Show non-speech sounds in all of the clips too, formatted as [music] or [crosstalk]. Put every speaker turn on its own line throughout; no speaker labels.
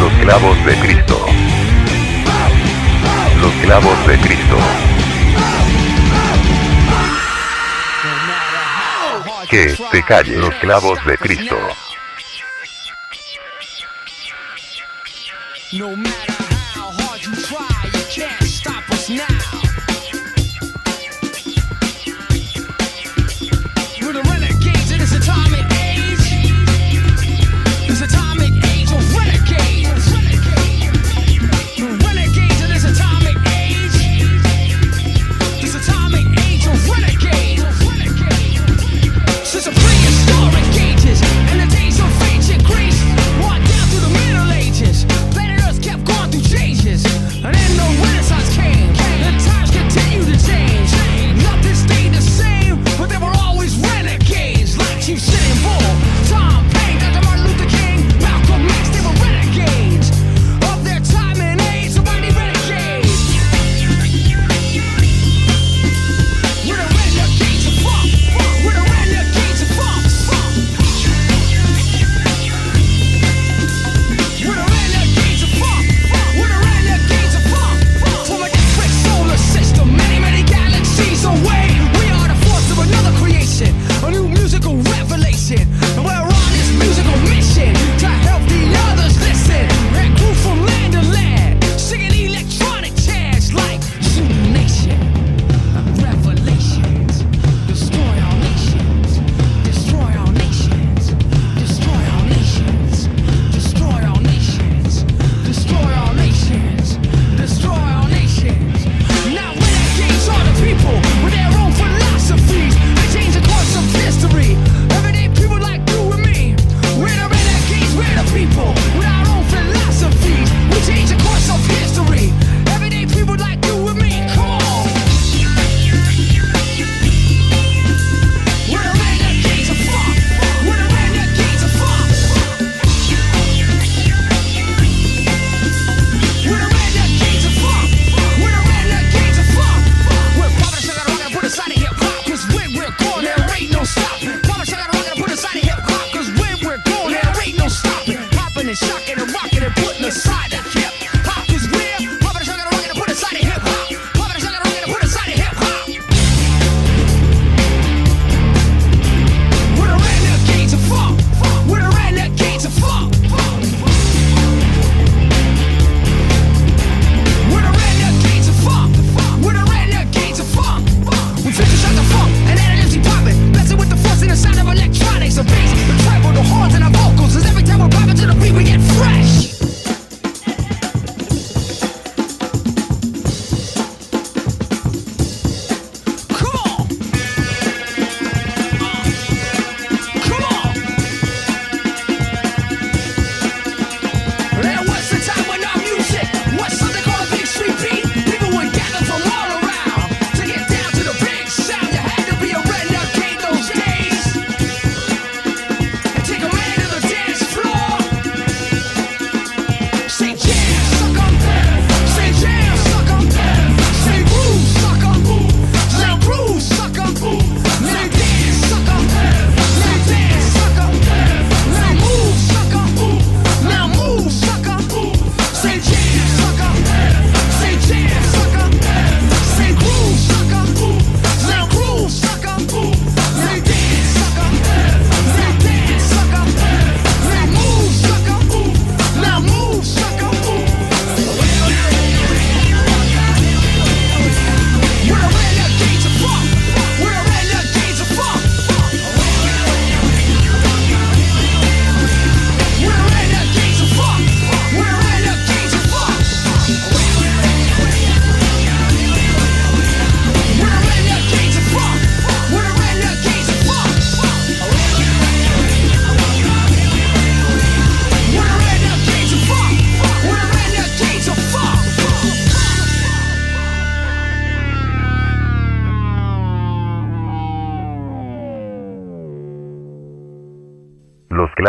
Los clavos de Cristo. Los clavos de Cristo. Que te calle los clavos de Cristo.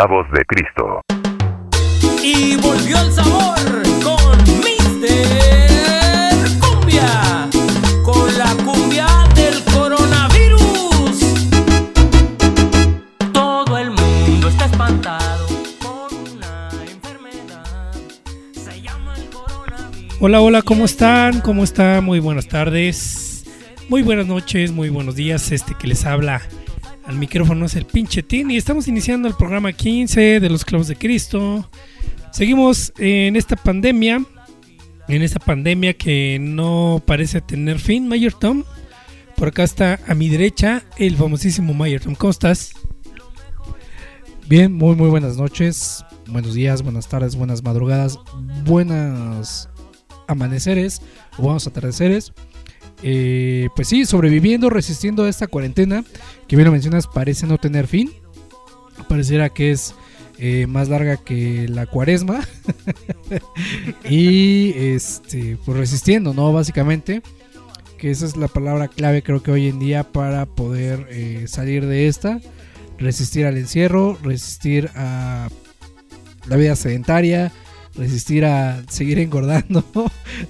Clavos de Cristo.
Y volvió el sabor con Mister Cumbia. Con la cumbia del coronavirus. Todo el mundo está espantado por una enfermedad. Se llama el coronavirus.
Hola, hola, ¿cómo están? ¿Cómo están? Muy buenas tardes, muy buenas noches, muy buenos días. Este que les habla al micrófono es el pinche Tin y estamos iniciando el programa 15 de los Clavos de Cristo. Seguimos en esta pandemia, en esta pandemia que no parece tener fin, Mayor Tom. Por acá está a mi derecha el famosísimo Mayor Tom. ¿Cómo estás?
Bien, muy muy buenas noches, buenos días, buenas tardes, buenas madrugadas, buenas amaneceres buenos atardeceres. Eh, pues sí, sobreviviendo, resistiendo a esta cuarentena que bien lo mencionas parece no tener fin. Pareciera que es eh, más larga que la cuaresma. [laughs] y este, pues resistiendo, ¿no? Básicamente. Que esa es la palabra clave creo que hoy en día para poder eh, salir de esta. Resistir al encierro, resistir a la vida sedentaria, resistir a seguir [laughs] engordando,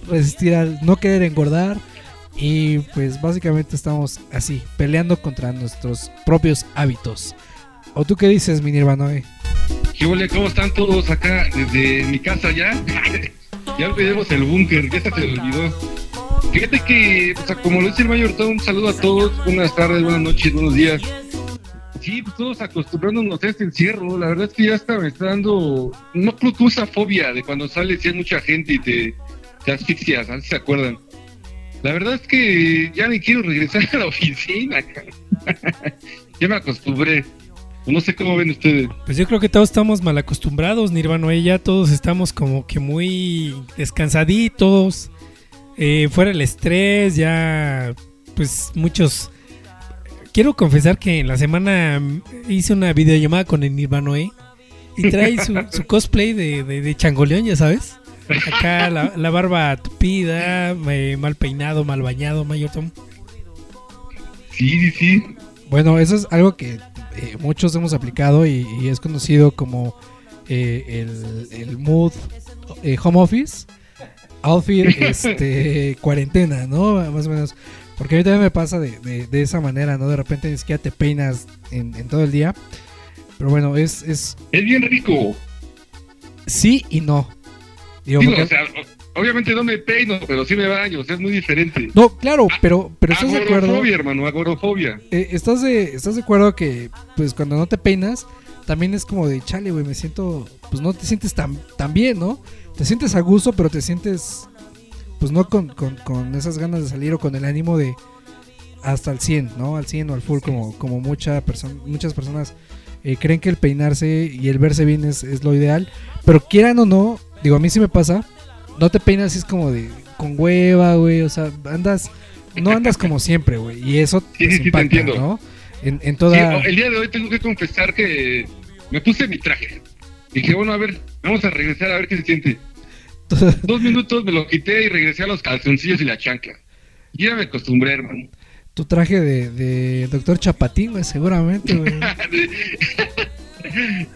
resistir al no querer engordar. Y pues básicamente estamos así, peleando contra nuestros propios hábitos. ¿O tú qué dices, mi Nirvanoe?
¿Qué ole? ¿Cómo están todos acá desde mi casa ya? [laughs] ya olvidemos el búnker, ya se te olvidó. Fíjate que, o como lo dice el mayor un saludo a todos, buenas tardes, buenas noches, buenos días. Sí, pues todos acostumbrándonos a este encierro, la verdad es que ya está, me está dando, no creo que esa fobia de cuando sales y hay mucha gente y te, te asfixias. ¿se acuerdan? La verdad es que ya ni quiero regresar a la oficina, [laughs] ya me acostumbré. No sé cómo ven ustedes.
Pues yo creo que todos estamos mal acostumbrados, Nirvano. Ya todos estamos como que muy descansaditos. eh, fuera el estrés, ya pues muchos... Quiero confesar que en la semana hice una videollamada con el Nirvanoe y trae su, su [laughs] cosplay de, de, de changoleón, ya sabes. Acá la, la barba tupida, eh, mal peinado, mal bañado, Mayor Tom.
Sí, sí, sí.
Bueno, eso es algo que eh, muchos hemos aplicado y, y es conocido como eh, el, el mood eh, home office, outfit, [laughs] este, cuarentena, ¿no? Más o menos. Porque a mí también me pasa de, de- de esa manera, ¿no? De repente ni siquiera te peinas en, en todo el día. Pero bueno, es, es
Es bien rico.
sí y no. Digo,
Digo,
porque-
o sea, o- obviamente no me peino, pero sí me baño, o sea, es muy diferente.
no, claro, pero, pero ¿estás de acuerdo?
Agorofobia, hermano, agorofobia.
Eh, ¿estás, de, ¿Estás de acuerdo que, pues, cuando no te peinas, también es como de, chale, güey, me siento, pues, no te sientes tan, tan bien, ¿no? Te sientes a gusto, pero te sientes, pues, no con, con, con esas ganas de salir o con el ánimo de hasta al 100, ¿no? Al 100 o al full, como, como mucha perso- muchas personas eh, creen que el peinarse y el verse bien es, es lo ideal. Pero quieran o no, digo, a mí sí me pasa, no te peinas y es como de, con hueva, güey, o sea, andas, no andas como [laughs] siempre, güey, y eso
Sí,
pues,
sí, sí, te
impacta,
entiendo.
¿no? En, en
Sí,
toda...
el día de hoy tengo que confesar que me puse mi traje. Dije, bueno, a ver, vamos a regresar a ver qué se siente. [laughs] Dos minutos me lo quité y regresé a los calzoncillos y la chancla. Y ya me acostumbré, hermano.
tu traje de, de doctor Chapatín, güey, seguramente, güey.
de,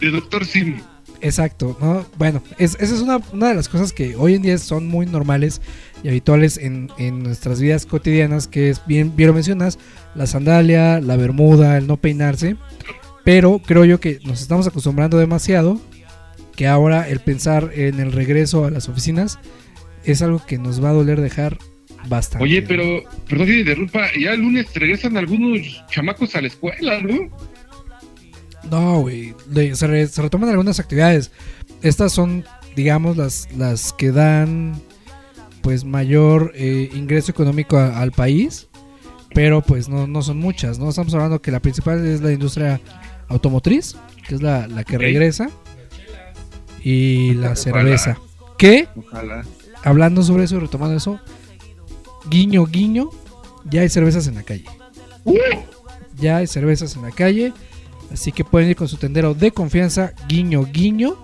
[laughs] de Doctor Sim.
Exacto, ¿no? Bueno, es- esa es una, una de las cosas que hoy en día son muy normales y habituales en, en nuestras vidas cotidianas, que es bien, bien lo mencionas, la sandalia, la bermuda, el no peinarse. Pero creo yo que nos estamos acostumbrando demasiado, que ahora el pensar en el regreso a las oficinas es algo que nos va a doler dejar bastante.
Oye, pero, perdón me interrumpa, ya el lunes regresan algunos chamacos a la escuela, ¿no?
No, güey. Se, re- se retoman algunas actividades. Estas son, digamos, las, las que dan pues mayor eh, ingreso económico a- al país. Pero pues no, no son muchas, ¿no? Estamos hablando que la principal es la industria automotriz, que es la, la que regresa. Y la
Ojalá.
cerveza. Que,
Ojalá.
hablando sobre eso y retomando eso, guiño, guiño, ya hay cervezas en la calle.
¡Uh!
Ya hay cervezas en la calle. Así que pueden ir con su tendero de confianza, guiño, guiño.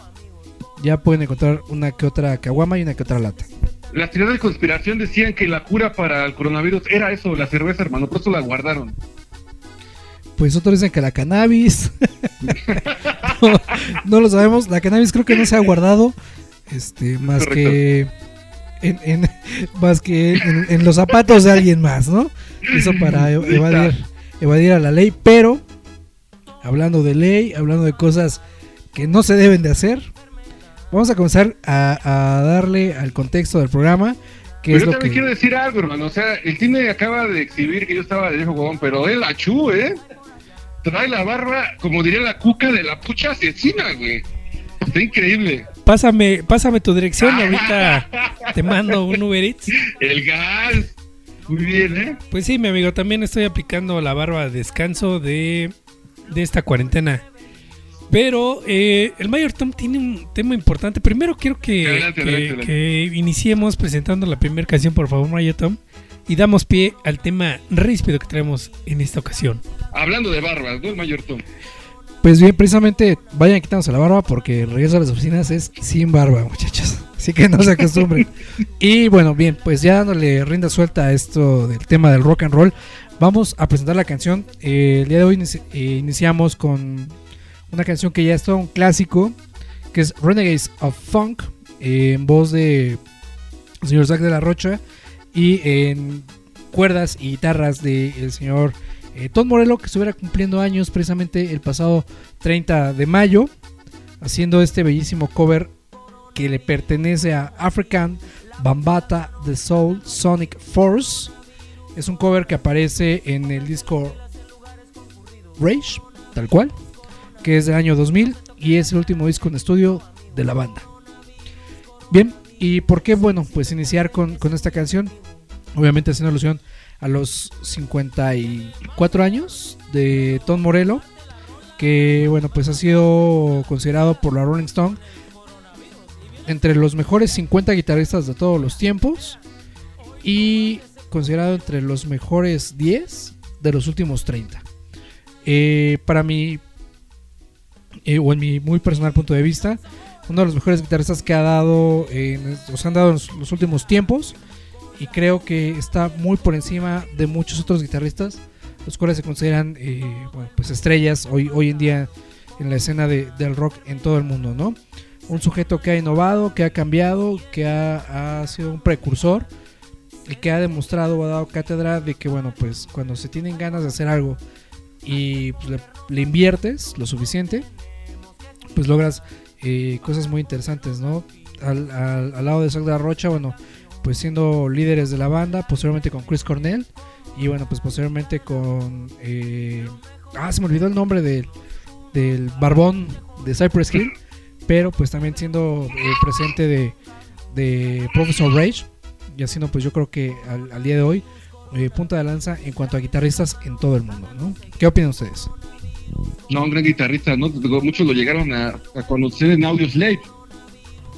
Ya pueden encontrar una que otra caguama y una que otra lata.
Las teorías de conspiración decían que la cura para el coronavirus era eso, la cerveza, hermano, por eso la guardaron.
Pues otros dicen que la cannabis. [laughs] no lo sabemos. La cannabis creo que no se ha guardado. Este, más que en, en- [laughs] más que en, en los zapatos de alguien más, ¿no? Eso para [laughs] evadir, evadir a la ley. Pero, hablando de ley, hablando de cosas que no se deben de hacer, vamos a comenzar a, a darle al contexto del programa. Que
Pero
es
yo
lo
también
que...
quiero decir algo, hermano. O sea, el cine acaba de exhibir que yo estaba de viejo huevón, pero él achú, ¿eh? Trae la barba, como diría la cuca, de la pucha asesina, güey. Está increíble.
Pásame, pásame tu dirección y ahorita [laughs] te mando un Uber Eats.
El gas. Muy bien, ¿eh?
Pues sí, mi amigo, también estoy aplicando la barba de descanso de, de esta cuarentena. Pero eh, el Mayor Tom tiene un tema importante. Primero quiero que,
Adelante,
que-
adelante, adelante.
que iniciemos presentando la primera canción, por favor, Mayor Tom. Y damos pie al tema ríspido que traemos en esta ocasión.
Hablando de barbas, ¿no? El mayor Tom.
Pues bien, precisamente vayan quitándose la barba porque el regreso a las oficinas es sin barba, muchachos. Así que no se acostumbren. [laughs] y bueno, bien, pues ya dándole rienda suelta a esto del tema del rock and roll, vamos a presentar la canción. Eh, el día de hoy eh, iniciamos con una canción que ya es todo un clásico, que es Renegades of Funk, eh, en voz de señor Zack de la Rocha y en cuerdas y guitarras del señor eh, Tom Morello, que estuviera cumpliendo años precisamente el pasado 30 de mayo, haciendo este bellísimo cover que le pertenece a African Bambata The Soul Sonic Force. Es un cover que aparece en el disco Rage, tal cual, que es del año 2000 y es el último disco en estudio de la banda. Bien, ¿y por qué? Bueno, pues iniciar con, con esta canción, obviamente haciendo alusión a los 54 años de Tom Morello, que bueno, pues ha sido considerado por la Rolling Stone entre los mejores 50 guitarristas de todos los tiempos y considerado entre los mejores 10 de los últimos 30. Eh, para mí, eh, o en mi muy personal punto de vista, uno de los mejores guitarristas que ha dado, han dado en los- últimos tiempos y creo que está muy por encima de muchos otros guitarristas, los cuales se consideran eh, pues estrellas hoy, hoy en día en la escena de- del rock en todo el mundo, ¿no? Un sujeto que ha innovado, que ha cambiado, que ha, ha sido un precursor y que ha demostrado ha dado cátedra de que, bueno, pues cuando se tienen ganas de hacer algo y pues, le, inviertes lo suficiente, pues logras eh, cosas muy interesantes, ¿no? Al, al- al lado de Zack de la Rocha, bueno, pues siendo líderes de la banda, posteriormente con Chris Cornell y bueno, pues posteriormente con... eh, ah, se me olvidó el nombre del, del barbón de Cypress Hill, pero pues también siendo eh, presente de, de Professor Rage y haciendo pues yo creo que al, al día de hoy eh, punta de lanza en cuanto a guitarristas en todo el mundo, ¿no? ¿Qué opinan ustedes?
No, un gran guitarrista, ¿no? Muchos lo llegaron a, a conocer en Audio Slave.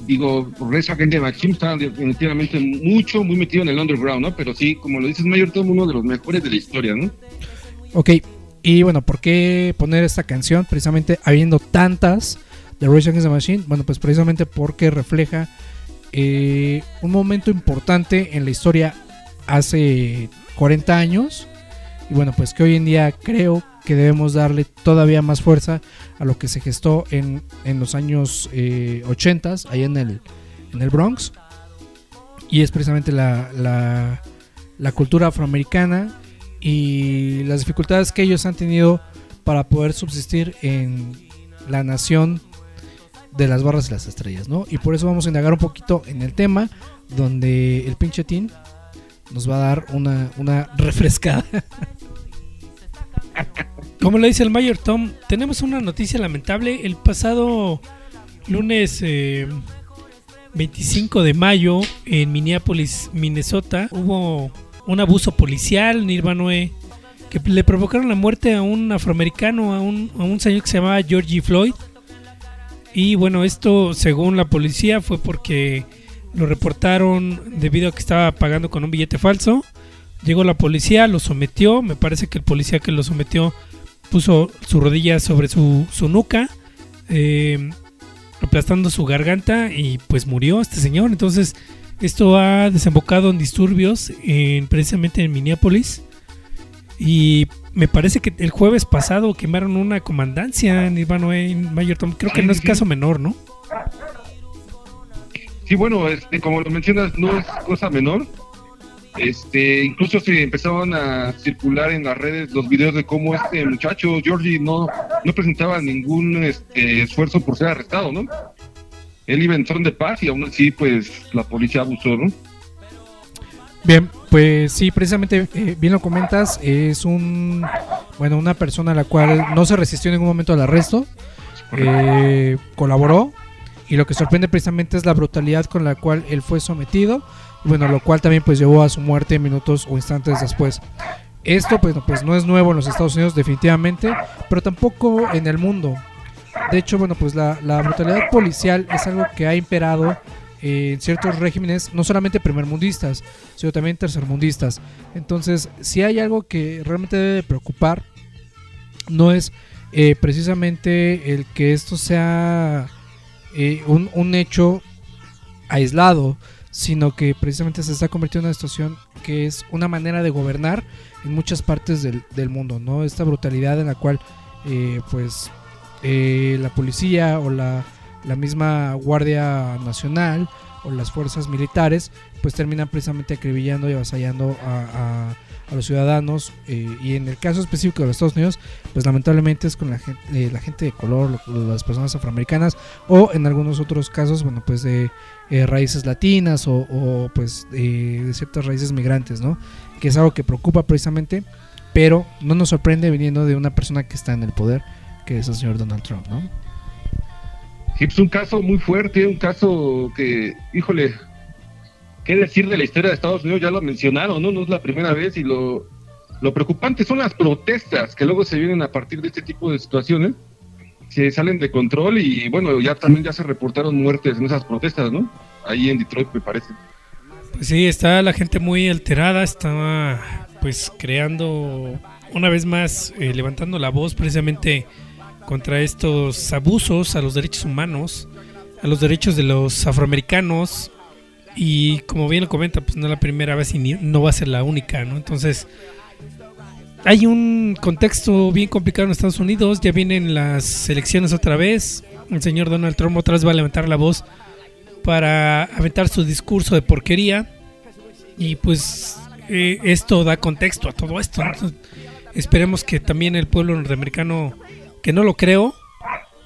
Digo, Reza Gente Machine está definitivamente mucho, muy metido en el underground, ¿no? Pero sí, como lo dices, Mayor Tom, uno de los mejores de la historia, ¿no?
Ok, y bueno, ¿por qué poner esta canción? Precisamente habiendo tantas de Rage Against the Machine. Bueno, pues precisamente porque refleja eh, un momento importante en la historia hace 40 años. Y bueno, pues que hoy en día creo que debemos darle todavía más fuerza a lo que se gestó en, en los años eh, 80, allá en el, en el Bronx. Y es precisamente la, la, la cultura afroamericana y las dificultades que ellos han tenido para poder subsistir en la nación de las barras y las estrellas, ¿no? Y por eso vamos a indagar un poquito en el tema, donde el pinche Tin nos va a dar una, una refrescada. [laughs]
Como lo dice el Mayor Tom, tenemos una noticia lamentable. El pasado lunes eh, 25 de mayo en Minneapolis, Minnesota, hubo un abuso policial, Nirvanoe, que le provocaron la muerte a un afroamericano, a un, a un señor que se llamaba Georgie Floyd. Y bueno, esto según la policía fue porque lo reportaron debido a que estaba pagando con un billete falso. Llegó la policía, lo sometió. Me parece que el policía que lo sometió puso su rodilla sobre su, su nuca, eh, aplastando su garganta y pues murió este señor. Entonces esto ha desembocado en disturbios en, precisamente en Minneapolis. Y me parece que el jueves pasado quemaron una comandancia en Nirvana en Mayor Tom. Creo que no es caso menor, ¿no?
Sí, bueno, este, como lo mencionas, no es cosa menor. Este, incluso se empezaron a circular en las redes los videos de cómo este muchacho, Georgie, no, no presentaba ningún este, esfuerzo por ser arrestado, ¿no? Él iba en son de paz y aún así, pues, la policía abusó, ¿no?
Bien, pues sí, precisamente, eh, bien lo comentas, es un, bueno, una persona a la cual no se resistió en ningún momento al arresto, eh, colaboró y lo que sorprende precisamente es la brutalidad con la cual él fue sometido, y bueno, lo cual también pues llevó a su muerte minutos o instantes después. Esto pues, no- pues no es nuevo en los Estados Unidos definitivamente, pero tampoco en el mundo. De hecho, bueno, pues la, la brutalidad policial es algo que ha imperado en ciertos regímenes, no solamente primermundistas, sino también tercermundistas. Entonces, si hay algo que realmente debe de preocupar, no es eh, precisamente el que esto sea eh, un, un hecho aislado, sino que precisamente se está convirtiendo en una situación que es una manera de gobernar en muchas partes del, del mundo, ¿no? Esta brutalidad en la cual, eh, pues, eh, la policía o la, la misma Guardia Nacional o las fuerzas militares, pues terminan precisamente acribillando y avasallando a, los ciudadanos. eh, y en el caso específico de los Estados Unidos, pues lamentablemente es con la gente, eh, gente de color, lo- las personas afroamericanas, o en algunos otros casos, bueno, pues de eh, raíces latinas o, o, pues de ciertas raíces migrantes, ¿no? Que es algo que preocupa precisamente, pero no nos sorprende viniendo de una persona que está en el poder, que es el señor Donald Trump, ¿no?
Sí, pues un caso muy fuerte, un caso que, híjole, qué decir de la historia de Estados Unidos, ya lo mencionaron, ¿no? No es la primera vez y lo, lo preocupante son las protestas que luego se vienen a partir de este tipo de situaciones, se salen de control y bueno, ya también ya se reportaron muertes en esas protestas, ¿no? Ahí en Detroit me parece.
Pues sí, está la gente muy alterada, está pues creando una vez más, eh, levantando la voz precisamente contra estos abusos a los derechos humanos, a los derechos de los afroamericanos y como bien lo comenta, pues no es la primera vez y ni- no va a ser la única, ¿no? Entonces hay un contexto bien complicado en Estados Unidos, ya vienen las elecciones otra vez, el señor Donald Trump otra vez va a levantar la voz para aventar su discurso de porquería y pues eh, esto da contexto a todo esto. esperemos que también el pueblo norteamericano, que no lo creo,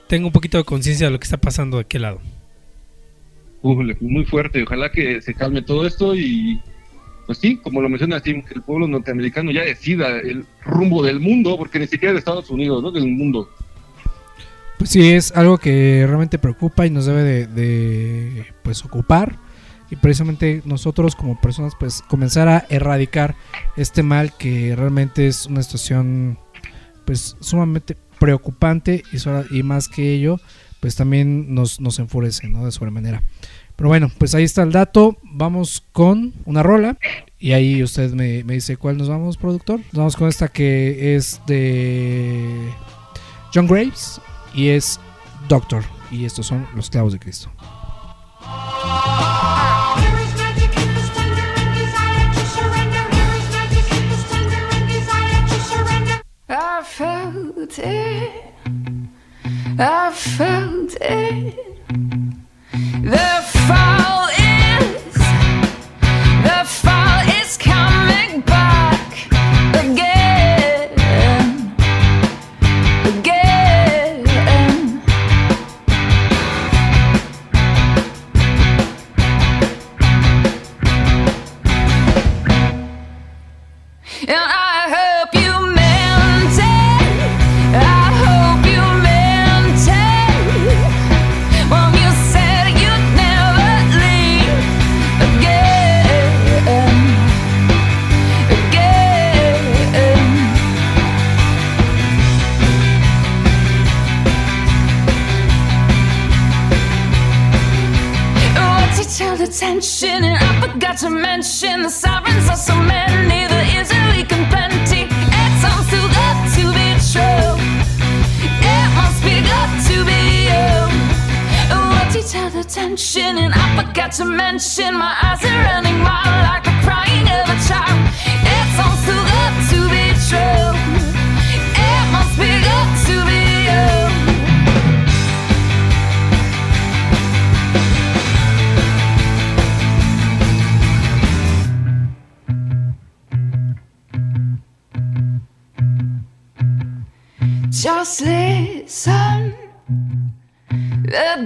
tenga un poquito de conciencia de lo que está pasando de aquel lado.
Ujule, muy fuerte, ojalá que se calme todo esto y pues sí, como lo menciona Tim, que el pueblo norteamericano ya decida el rumbo del mundo, porque ni siquiera de Estados Unidos, ¿no? Del mundo.
Pues sí, es algo que realmente preocupa y nos debe de, de, pues ocupar y precisamente nosotros como personas pues comenzar a erradicar este mal que realmente es una situación pues sumamente preocupante y, más que ello pues también nos, nos enfurece ¿no? de sobremanera. Pero bueno, pues ahí está el dato. Vamos con una rola. Y ahí usted me, me dice cuál nos vamos, productor. Nos vamos con esta que es de John Graves y es Doctor. Y estos son los clavos de Cristo.
Felt it. I felt it. The fall forgot to mention the sirens are so many. The weak and plenty. It sounds too good to be true. It must be good to be you. It tell the tension? And I forgot to mention my eyes are running wild like the crying of a child. It sounds too good to be true.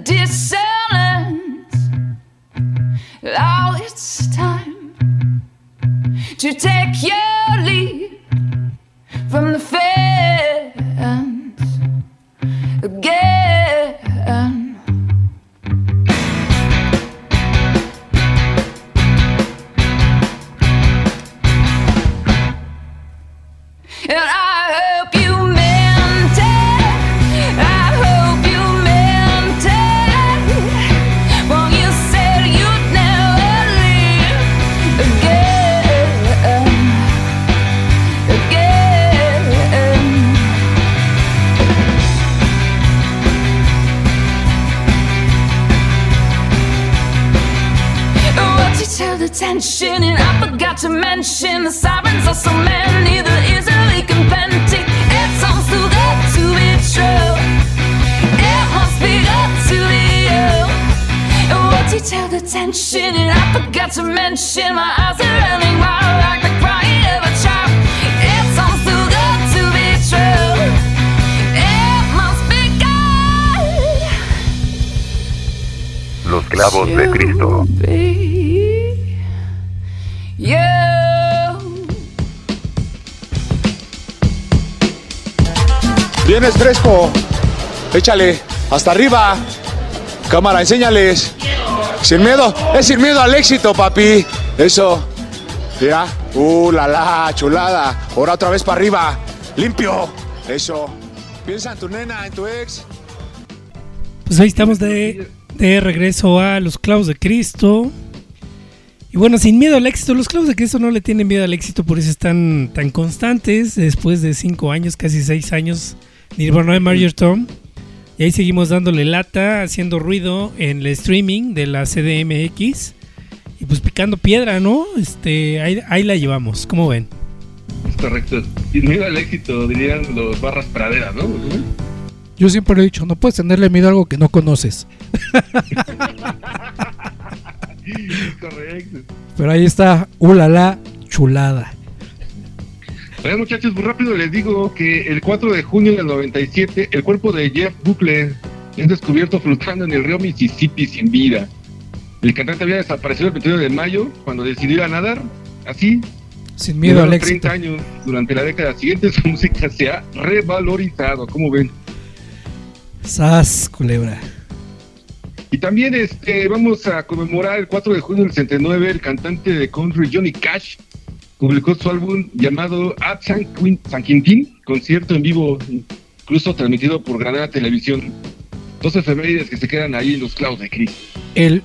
The and I forgot to mention my eyes are running wild like the crying of a child. It sounds too good to be true. It must be good.
Los clavos de Cristo.
You.
Vienes fresco. Échale. Hasta arriba. Cámara, enséñales. Sin miedo. Es sin miedo al éxito, papi. Eso. Mira. Uh, la la, chulada. Ahora otra vez para arriba. Limpio. Eso. Piensa en tu nena, en tu ex.
Pues ahí estamos de, de regreso a los clavos de Cristo. Y bueno, sin miedo al éxito, los clavos de Cristo no le tienen miedo al éxito, por eso están tan constantes después de cinco años, casi seis años, Nirvana de Major Tom. Y ahí seguimos dándole lata, haciendo ruido en el streaming de la CDMX. Y pues picando piedra, ¿no? Este, ahí, ahí la llevamos, ¿cómo ven?
Es correcto. Sin miedo al éxito, dirían los barras praderas, ¿no?
Yo siempre he dicho, no puedes tenerle miedo a algo que no conoces.
Es [laughs] correcto.
Pero ahí está, ulala, chulada.
Oigan, muchachos, muy rápido les digo que el 4 de junio del 97, el cuerpo de Jeff Buckley es descubierto flotando en el río Mississippi sin vida. El cantante había desaparecido el 21 de mayo cuando decidió ir a nadar. Así,
Sin miedo al
Llevaron 30
éxito.
años. Durante la década siguiente su [laughs] música se ha revalorizado, como ven.
Sas, culebra.
Y también este, vamos a conmemorar el 4 de junio del 69, el cantante de country Johnny Cash publicó su álbum llamado At San, Quin- San Quintín, concierto en vivo, incluso transmitido por Granada Televisión. Dos efemérides que se quedan ahí en los clavos de Chris.
El,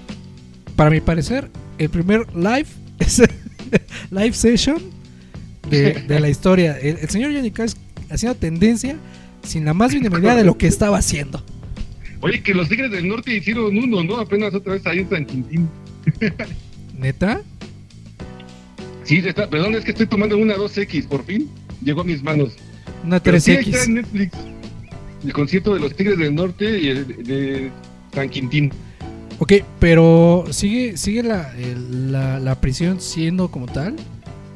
para mi parecer, el primer live, [laughs] live session de, de la historia. El, el señor Johnny Cash haciendo tendencia sin la más mínima idea de lo que estaba haciendo.
Oye, que los Tigres del Norte hicieron uno, ¿no? Apenas otra vez ahí en San Quintín.
¿Neta?
Sí, está, perdón, es que estoy tomando una 2X, por fin. Llegó a mis manos.
Una
Pero sí, ahí está
3X.
en Netflix. El concierto de los Tigres del Norte y el de San Quintín.
Ok, pero ¿sigue, sigue la, el- la, la prisión siendo como tal?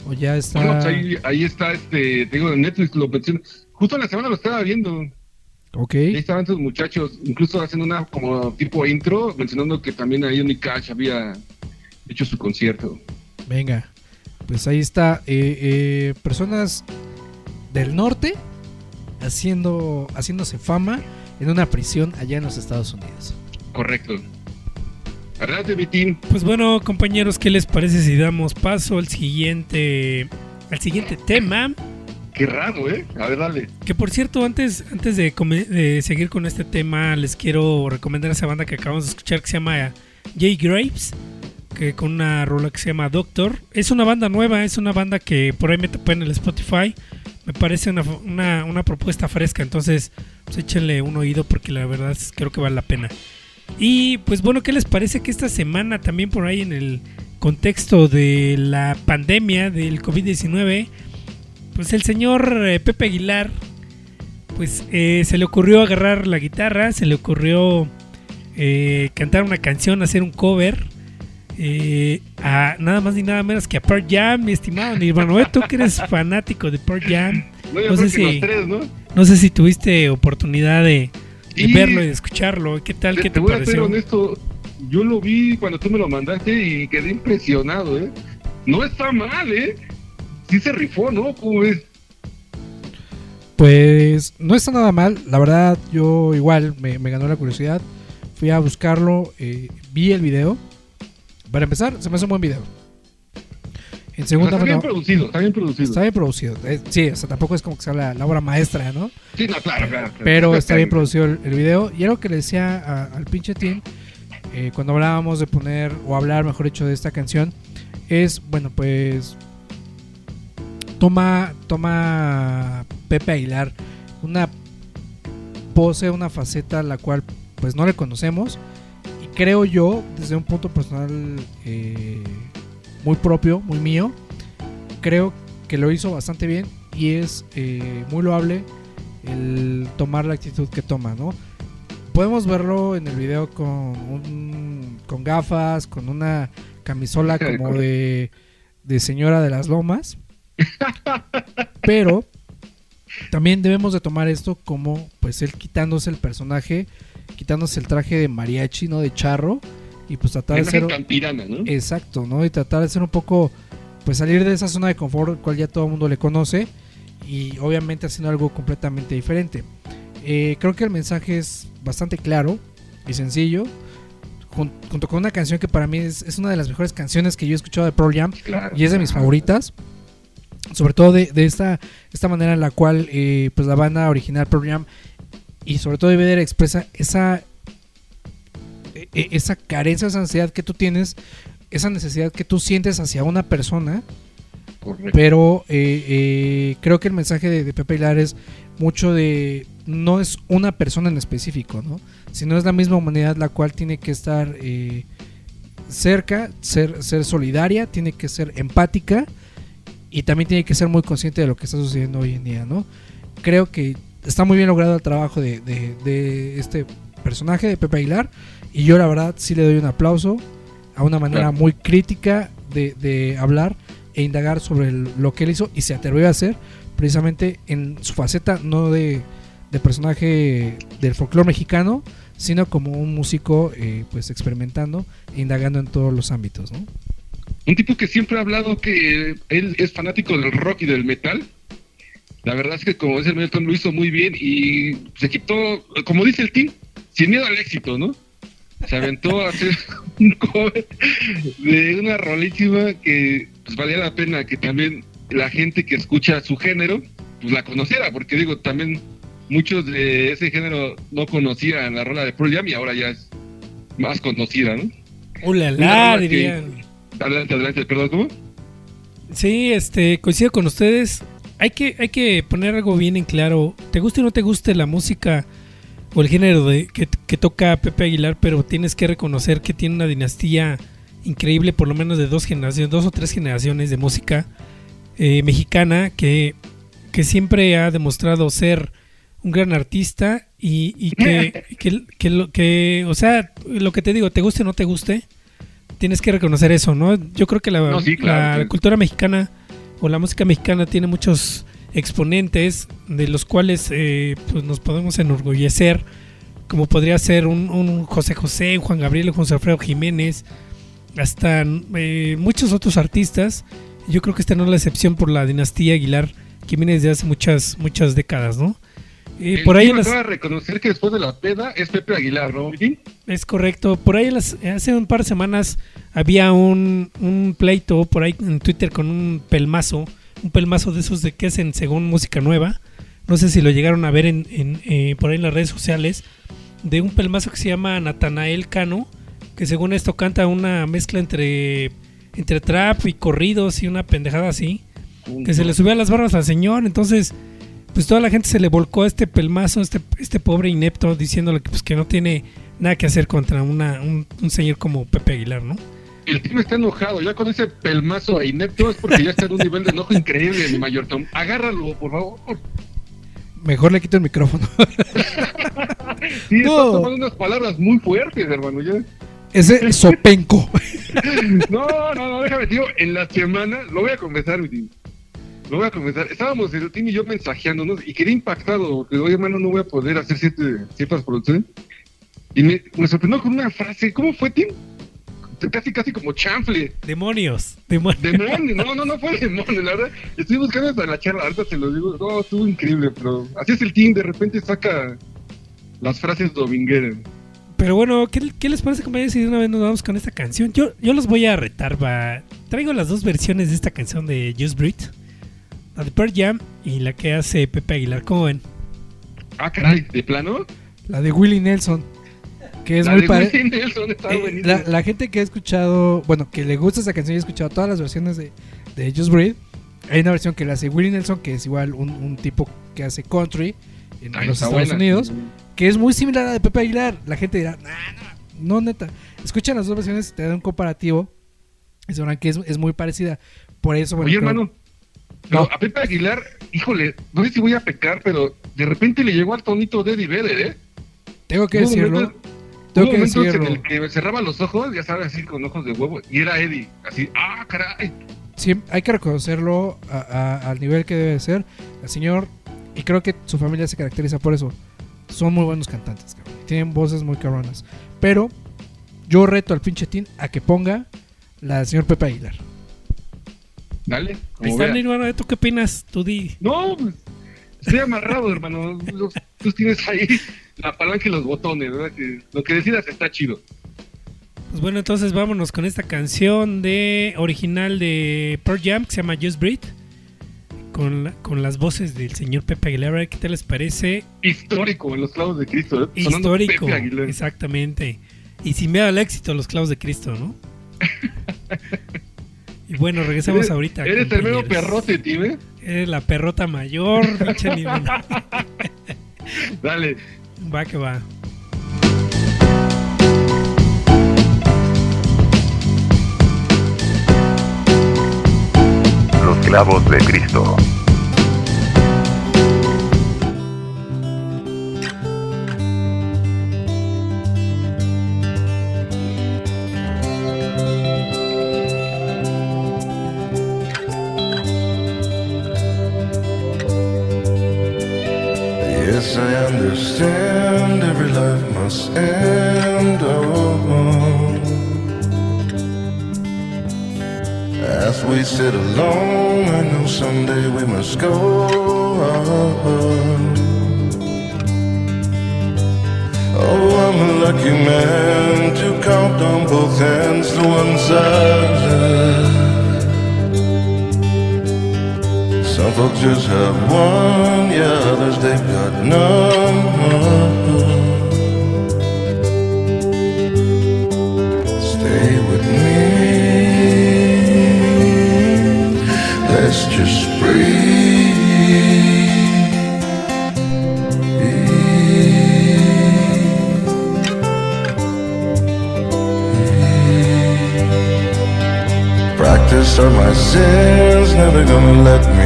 ¿O ya está...?
Bueno, pues ahí, ahí está, este, te digo, en Netflix lo menciono. Justo en la semana lo estaba viendo.
Ok.
Ahí estaban esos muchachos, incluso haciendo una como tipo intro, mencionando que también ahí Johnny Cash había hecho su concierto.
Venga, pues ahí está. eh, eh, personas del norte haciendo, haciéndose fama en una prisión allá en los Estados Unidos.
Correcto. Adelante, Vitín.
Pues bueno, compañeros, ¿qué les parece si damos paso al siguiente, al siguiente tema?
Qué raro, ¿eh? A ver, dale.
Que por cierto, antes, antes de, de seguir con este tema, les quiero recomendar esa banda que acabamos de escuchar que se llama Jay Graves, que con una rola que se llama Doctor. Es una banda nueva, es una banda que por ahí me topé en el Spotify. Me parece una, una, propuesta fresca, entonces pues échenle un oído porque la verdad es- creo que vale la pena. Y pues bueno, ¿qué les parece que esta semana también por ahí en el contexto de la pandemia del COVID-19, pues el señor eh, Pepe Aguilar, pues eh, se le ocurrió agarrar la guitarra, se le ocurrió eh, cantar una canción, hacer un cover. Eh, a nada más ni nada menos que a Pearl Jam, mi estimado Nirvana. Tú que eres [laughs] fanático de Pearl Jam.
No, yo
No sé
que
si-
los tres, ¿no?
No sé si tuviste oportunidad de, de
Y-
verlo y de escucharlo. ¿Qué tal?
Te,
¿Qué
te
te
voy a ser
pareció?
honesto, yo lo vi cuando tú me lo mandaste y quedé impresionado, ¿eh? No está mal, ¿eh? Sí se rifó, ¿no? ¿Cómo ves?
Pues no está nada mal, la verdad yo igual me, me ganó la curiosidad, fui a buscarlo, eh, vi el video. Para empezar, se me hace un buen video. En segunda,
está bien
bueno,
producido, está bien producido.
está bien producido. Eh, sí, o sea, tampoco es como que sea la, la obra maestra, ¿no?
Sí, no, claro, claro. claro.
Pero está bien producido el, el video. Y algo que le decía a- al pinche team, eh, cuando hablábamos de poner, o hablar, mejor dicho, de esta canción, es, bueno, pues. Toma, toma Pepe Aguilar una pose, una faceta a la cual, pues, no le conocemos. Creo yo, desde un punto personal eh, muy propio, muy mío, creo que lo hizo bastante bien y es eh, muy loable el tomar la actitud que toma, ¿no? Podemos verlo en el video con un- con gafas, con una camisola [laughs] como de, de señora de las lomas. [laughs] Pero también debemos de tomar esto como pues él quitándose el personaje, quitándose el traje de mariachi, ¿no? De charro y pues tratar de ser
una campirana, ¿no?
Exacto, ¿no? Y tratar de ser un poco, pues salir de esa zona de confort, cual ya todo el mundo le conoce, y obviamente haciendo algo completamente diferente. Eh, creo que el mensaje es bastante claro y sencillo, jun- junto con una canción que para mí es, es una de las mejores canciones que yo he escuchado de Pearl Jam,
Claro.
y es de mis favoritas. Sobre todo de, de esta, esta manera en la cual eh, pues la banda original Pearl Jam y sobre todo Vader expresa esa e- e- esa carencia, esa ansiedad que tú tienes, esa necesidad que tú sientes hacia una persona,
Correcto.
pero eh, eh, creo que el mensaje de, de Pepe Hilar es mucho de no es una persona en específico, ¿no? Sino es la misma humanidad la cual tiene que estar eh, cerca, ser, ser solidaria, tiene que ser empática y también tiene que ser muy consciente de lo que está sucediendo hoy en día, ¿no? Creo que está muy bien logrado el trabajo de, de- de este personaje de Pepe Aguilar y yo la verdad sí le doy un aplauso a una manera muy crítica de, de hablar e indagar sobre el- lo que él hizo y se atrevió a hacer precisamente en su faceta no de, de personaje del folclore mexicano sino como un músico eh, pues experimentando e indagando en todos los ámbitos ¿no?
Un tipo que siempre ha hablado que él es fanático del rock y del metal. La verdad es que como dice el Milton lo hizo muy bien y se quitó, como dice el team, sin miedo al éxito, ¿no? Se aventó a hacer [laughs] un cover de una rolísima que pues valía la pena que también la gente que escucha su género pues la conociera, porque digo, también muchos de ese género no conocían la rola de Pearl Jam y ahora ya es más conocida, ¿no?
¡Hola,
Una
la!
rola que-
Dirían.
Adelante, adelante, perdón, ¿cómo?
Sí, este, coincido con ustedes. Hay que, hay que poner algo bien en claro. Te guste o no te guste la música o el género de, que, que toca Pepe Aguilar, pero tienes que reconocer que tiene una dinastía increíble, por lo menos de dos generaciones, dos o tres generaciones de música eh, mexicana que, que siempre ha demostrado ser un gran artista y, y que, que, que lo que, o sea, lo que te digo, te guste o no te guste, tienes que reconocer eso, ¿no? Yo creo que la,
No, sí, claro,
la
claro.
cultura mexicana o la música mexicana tiene muchos exponentes de los cuales eh, pues nos podemos enorgullecer, como podría ser un, un José José, Juan Gabriel, José Alfredo Jiménez, hasta eh, muchos otros artistas. Yo creo que esta no es la excepción por la dinastía Aguilar que viene desde hace muchas muchas décadas, ¿no?
El
por ahí en las-
acaba de reconocer que después de la peda es Pepe Aguilar, ¿no?
Es correcto. Por ahí las- hace un par de semanas había un, un pleito por ahí en Twitter con un pelmazo. Un pelmazo de esos de que hacen según música nueva. No sé si lo llegaron a ver en, en, eh, por ahí en las redes sociales. De un pelmazo que se llama Natanael Cano. Que según esto canta una mezcla entre, entre trap y corridos y una pendejada así. Que se le subió a las barbas al señor. Entonces, pues toda la gente se le volcó a este pelmazo, este, este pobre inepto, diciéndole que, pues, que no tiene nada que hacer contra una, un, un señor como Pepe Aguilar, ¿no?
El tío está enojado, ya con ese pelmazo a inepto es porque ya está en un nivel de enojo increíble, mi mayor Tom. Agárralo, por favor.
mejor le quito el micrófono
Sí, [laughs]
No.
estás tomando unas palabras muy fuertes, hermano. Ya.
ese sopenco [laughs]
No, no, no, déjame, tío. En la semana, lo voy a confesar, mi tío. Lo voy a comentar. Estábamos el Tim y yo mensajeándonos y quedé impactado porque, oye, hermano, no voy a poder hacer siete- ciertas producciones. Y me, me sorprendió con una frase. ¿Cómo fue, Tim? Casi, casi como chanfle.
Demonios. Demonios.
Demonio, [laughs] no, no, no fue demonio, la verdad. Estoy buscando hasta la charla, ahorita te lo digo. No, estuvo increíble, pero así es el team, de repente saca las frases domingueras.
Pero bueno, ¿qué, qué les parece, compañeros? Si de una vez nos vamos con esta canción. Yo, yo los voy a retar, va. Traigo las dos versiones de esta canción de Just Breathe. La de Pearl Jam y la que hace Pepe Aguilar. ¿Cómo ven?
Ah, caray, ¿de plano?
La de Willie Nelson. Que es
la
muy
de
parecida.
Willie Nelson está
Eh, la, la gente que ha escuchado, bueno, que le gusta esa canción y ha escuchado todas las versiones de, de Just Breathe, hay una versión que la hace Willie Nelson, que es igual un, un tipo que hace country en
Ay,
los Estados
buena.
Unidos, que es muy similar a la de Pepe Aguilar. La gente dirá, "Nah, no, no, neta. Escuchan las dos versiones, te dan un comparativo y sabrán que es, es muy parecida. Por eso, bueno,
Oye,
creo-
hermano, pero
No.
a Pepe Aguilar, híjole, no sé si voy a pecar, pero de repente le llegó al tonito de Eddie Vedder, ¿eh?
tengo que decirlo. Tengo que decirlo.
en el que cerraba los ojos, ya sabes, así con ojos de huevo, y era Eddie, así, ah, caray.
Sí, hay que reconocerlo a- a- al nivel que debe de ser. El señor, y creo que su familia se caracteriza por eso. Son muy buenos cantantes, cabrón. Tienen voces muy cabronas. Pero yo reto al pinche Tin a que ponga la del señor Pepe Aguilar.
Dale,
hermano. ¿Tú qué opinas? Tú di.
No, estoy amarrado, hermano. Los- Tú tienes ahí la palanca y los botones, ¿verdad? Que lo que decidas está chido.
Pues bueno, entonces vámonos con esta canción de original de Pearl Jam que se llama Just Breathe. Con, la- con las voces del señor Pepe Aguilar. ¿Qué tal les parece?
Histórico en los clavos de Cristo, ¿eh?
Histórico.
Pepe.
Exactamente. Y sin miedo al éxito, los clavos de Cristo, ¿no? [laughs] bueno, regresamos
Eres-
ahorita.
Eres el mero perrote, tío, ¿eh?
Eres la perrota mayor, [laughs] pinche.
Dale.
Va que va.
Los clavos de Cristo.
Must go. on. Oh, I'm a lucky man to count on both hands the ones I've left. Some folks just have one, yeah, others they've never gonna let me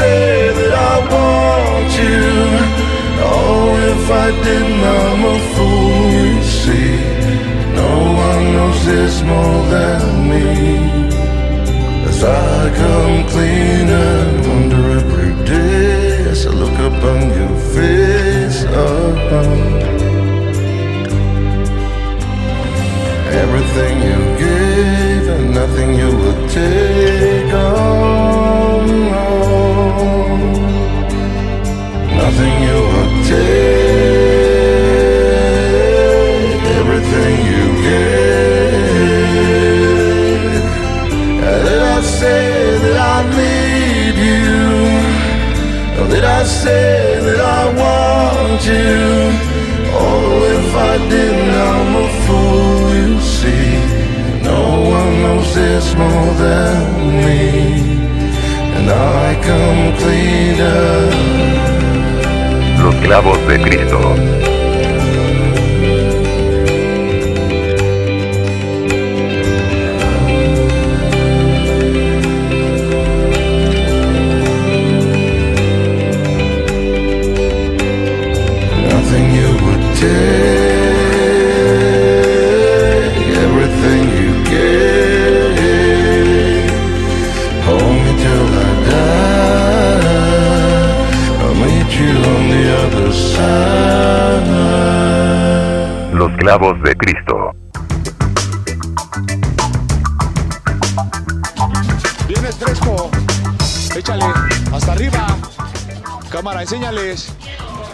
say that I want you. Oh, if I didn't, I'm a fool, you see. No one knows this more than me. As I come clean and wonder every day as I look up on your face. Oh, everything you gave and nothing you would take. Oh, everything you did, everything you gave. Did I say that I need you? Or did I say that I want you? Oh,
if I did, I'm
a fool, you see. No one knows this more than me, and I come cleaner. Los clavos de Cristo. Nothing you would take,
Los clavos de Cristo.
Vienes fresco. Échale. Hasta arriba. Cámara, enséñales.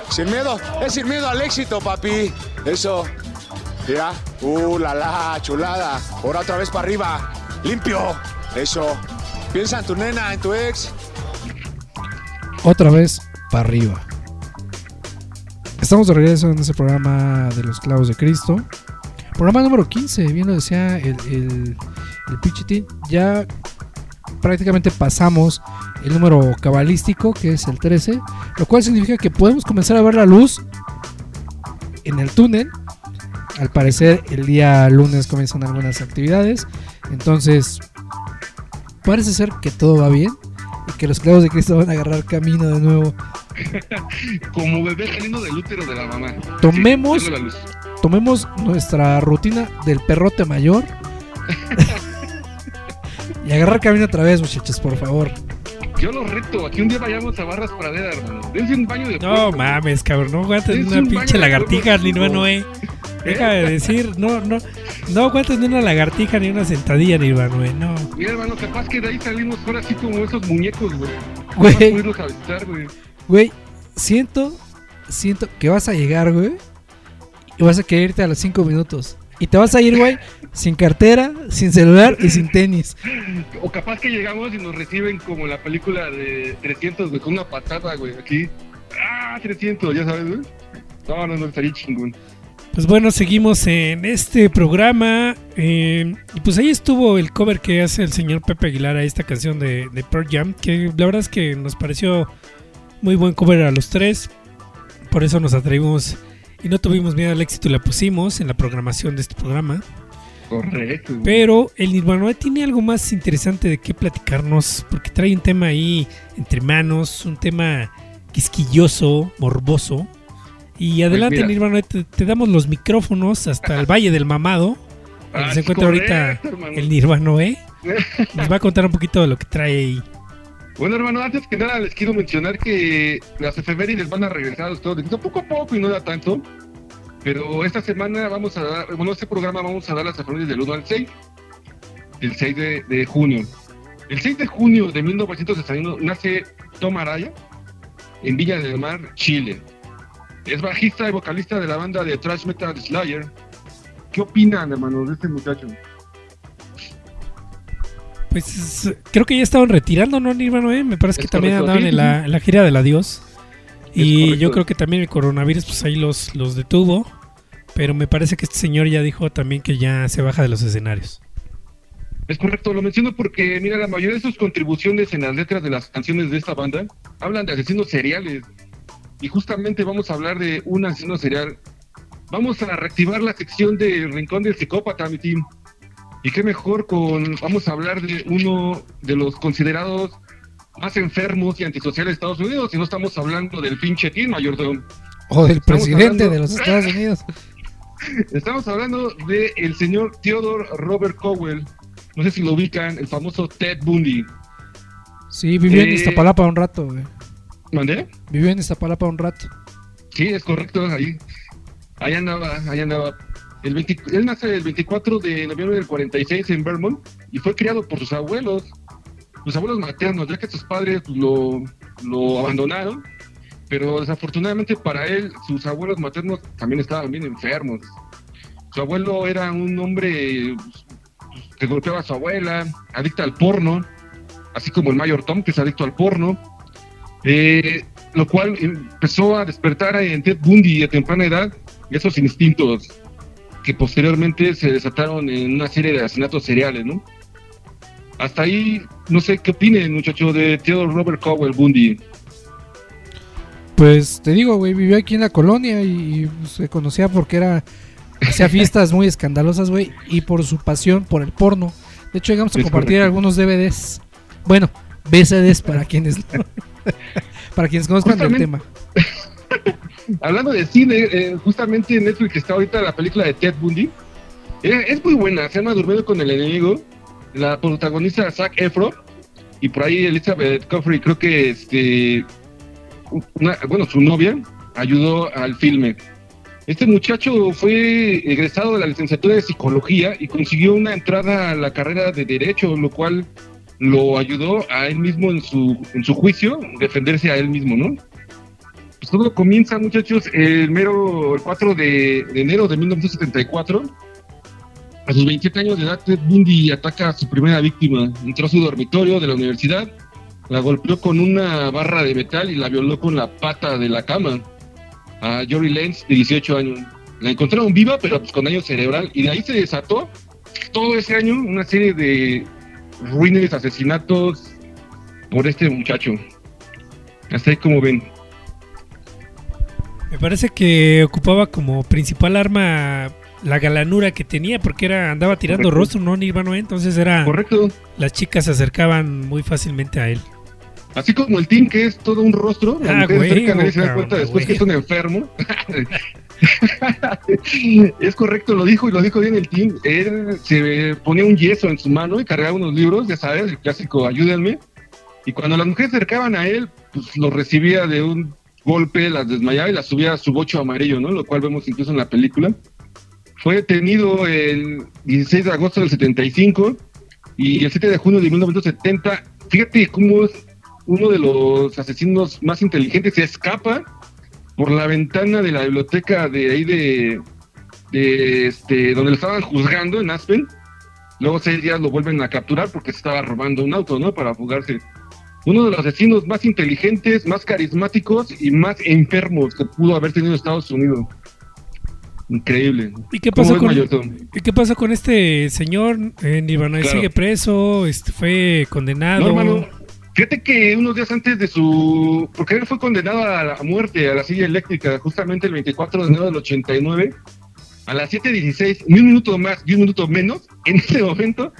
Sin miedo. Es sin miedo al éxito, papi. Eso. Ya. Uh, la la, chulada. Ahora otra vez para arriba. Limpio. Eso. Piensa en tu nena, en tu ex.
Otra vez para arriba. Estamos de regreso en ese programa de los clavos de Cristo. Programa número 15, bien lo decía el, el, el Pichitín. Ya prácticamente pasamos el número cabalístico, que es el 13, lo cual significa que podemos comenzar a ver la luz en el túnel. Al parecer el día lunes comienzan algunas actividades. Entonces, parece ser que todo va bien y que los clavos de Cristo van a agarrar camino de nuevo. [laughs]
Como bebé saliendo del útero de la mamá.
Tomemos-
Sí, dando la luz.
Tomemos nuestra rutina del perrote mayor. [laughs] y agarrar camino otra vez, muchachos, por favor.
Yo los reto, aquí un día vayamos a Barras Pradera, hermano. Dense un baño de
No
puerco.
mames, cabrón, no aguantas ni
Es
una
un
pinche lagartija ni
no.
Noé. [laughs] Deja de decir, no, no, no aguantas ni una lagartija ni una sentadilla ni no.
Mira, hermano, capaz que de ahí salimos ahora así como esos muñecos, güey.
Güey.
Aventar, güey.
Güey, siento, siento que vas a llegar, güey. Y vas a querer irte a los 5 minutos. Y te vas a ir, güey, [laughs] sin cartera, sin celular y sin tenis.
O capaz que llegamos y nos reciben como la película de 300, güey, con una patada, güey, aquí. Ah, 300, ya sabes, güey. No, no, no, estaría chingón.
Pues bueno, seguimos en este programa. eh, y pues ahí estuvo el cover que hace el señor Pepe Aguilar a esta canción de, de Pearl Jam. Que la verdad es que nos pareció muy buen cover a los tres. Por eso nos atrevimos y no tuvimos miedo al éxito y la pusimos en la programación de este programa.
Correcto.
Pero el Nirvana tiene algo más interesante de qué platicarnos, porque trae un tema ahí entre manos, un tema quisquilloso, morboso. Y adelante,
mira.
Nirvana, te, te damos los micrófonos hasta el [laughs] Valle del Mamado, donde
Ah,
se encuentra ahorita
hermano.
el Nirvana, ¿eh? [laughs] Nos va a contar un poquito de lo que trae ahí.
Bueno, hermano, antes que nada les quiero mencionar que las efemérides van a regresar a Unidos poco a poco y no da tanto. Pero esta semana vamos a dar, bueno, este programa vamos a dar las efemérides del 1 al 6, el 6 de, de junio. El 6 de junio de 1961 nace Tom Araya en Villa del Mar, Chile. Es bajista y vocalista de la banda de thrash metal Slayer. ¿Qué opinan, hermanos, de este muchacho?
Pues es- creo que ya estaban retirando, ¿no, Nirvana? eh? Me parece que
Es
también
correcto,
andaban
sí,
en la, en la gira del adiós. Y
correcto.
yo creo que también el coronavirus, pues ahí los, los detuvo. Pero me parece que este señor ya dijo también que ya se baja de los escenarios.
Es correcto, lo menciono porque, mira, la mayoría de sus contribuciones en las letras de las canciones de esta banda hablan de asesinos seriales. Y justamente vamos a hablar de un asesino serial. Vamos a reactivar la sección de Rincón del Psicópata, mi team. Y qué mejor con. Vamos a hablar de uno de los considerados más enfermos y antisociales de Estados Unidos. Y no estamos hablando del pinche team, mayordomo.
O del
Estamos
presidente
hablando-
de los Estados [laughs] Unidos.
Estamos hablando del el señor Theodore Robert Cowell. No sé si lo ubican, el famoso Ted Bundy.
Sí, vivió en
Eh,
Iztapalapa un rato, güey.
¿Mandé?
Vivió en Iztapalapa un rato.
Sí, es correcto, ahí. Ahí andaba, ahí andaba. El 20 él nace el 24 de noviembre del 46 en Vermont y fue criado por sus abuelos, sus abuelos maternos, ya que sus padres lo, lo abandonaron. Pero desafortunadamente para él, sus abuelos maternos también estaban bien enfermos. Su abuelo era un hombre pues, que golpeaba a su abuela, adicta al porno, así como el mayor Tom, que es adicto al porno. Eh, lo cual empezó a despertar en Ted Bundy a temprana edad esos instintos que posteriormente se desataron en una serie de asesinatos seriales, ¿no? hasta ahí, no sé qué opinen, muchacho, de Theodore Robert Cowell Bundy.
Pues te digo, güey, vivió aquí en la colonia y, se conocía porque era hacía fiestas muy escandalosas, güey, y por su pasión por el porno. De hecho, llegamos a
Es
compartir
correcto.
algunos DVDs. Bueno, BCDs para quienes [laughs] para quienes conozcan el tema. [laughs]
Hablando de cine, eh, justamente en Netflix está ahorita la película de Ted Bundy. Eh, es muy buena, se llama Durmiendo con el enemigo. La protagonista Zac Efron y por ahí Elizabeth Coffrey, creo que este, bueno, su novia ayudó al filme. Este muchacho fue egresado de la licenciatura de psicología y consiguió una entrada a la carrera de derecho, lo cual lo ayudó a él mismo en su, en su juicio, defenderse a él mismo, ¿no? Pues todo comienza, muchachos, el mero el 4 de, de enero de 1974. A sus 27 años de edad, Ted Bundy ataca a su primera víctima. Entró a su dormitorio de la universidad, la golpeó con una barra de metal y la violó con la pata de la cama. A Jory Lenz, de 18 años. La encontraron viva, pero pues con daño cerebral. Y de ahí se desató todo ese año una serie de ruines, asesinatos por este muchacho. Hasta ahí como ven.
Me parece que ocupaba como principal arma la galanura que tenía, porque era andaba tirando
Correcto.
rostro, ¿no? Nirvana, entonces era
Correcto.
las chicas se acercaban muy fácilmente a él.
Así como el team que es todo un rostro, la
Ah,
mujer
güey,
se acerca, nadie se da cuenta después
güey.
que es un enfermo. [laughs] es correcto, lo dijo y lo dijo bien el team. Él se ponía un yeso en su mano y cargaba unos libros, ya sabes, el clásico ayúdenme. Y cuando las mujeres se acercaban a él, pues lo recibía de un golpe, las desmayaba y las subía a su bocho amarillo, ¿no? Lo cual vemos incluso en la película. Fue detenido el 16 de agosto del 75 y el 7 de junio de 1970. Fíjate cómo es uno de los asesinos más inteligentes se escapa por la ventana de la biblioteca de ahí de, de, este donde lo estaban juzgando en Aspen. Luego seis días lo vuelven a capturar porque se estaba robando un auto, ¿no? Para fugarse. Uno de los asesinos más inteligentes, más carismáticos y más enfermos que pudo haber tenido Estados Unidos. Increíble.
¿Y qué
¿Cómo
pasó
ves,
con? ¿Y qué pasó con este señor? Eh, Nirvana
Claro.
sigue preso, este, fue condenado.
No, hermano. Fíjate que unos días antes de su. Porque él fue condenado a la muerte, a la silla eléctrica, justamente el 24 de enero del 89, a las 7:16, ni un minuto más, ni un minuto menos, en ese momento,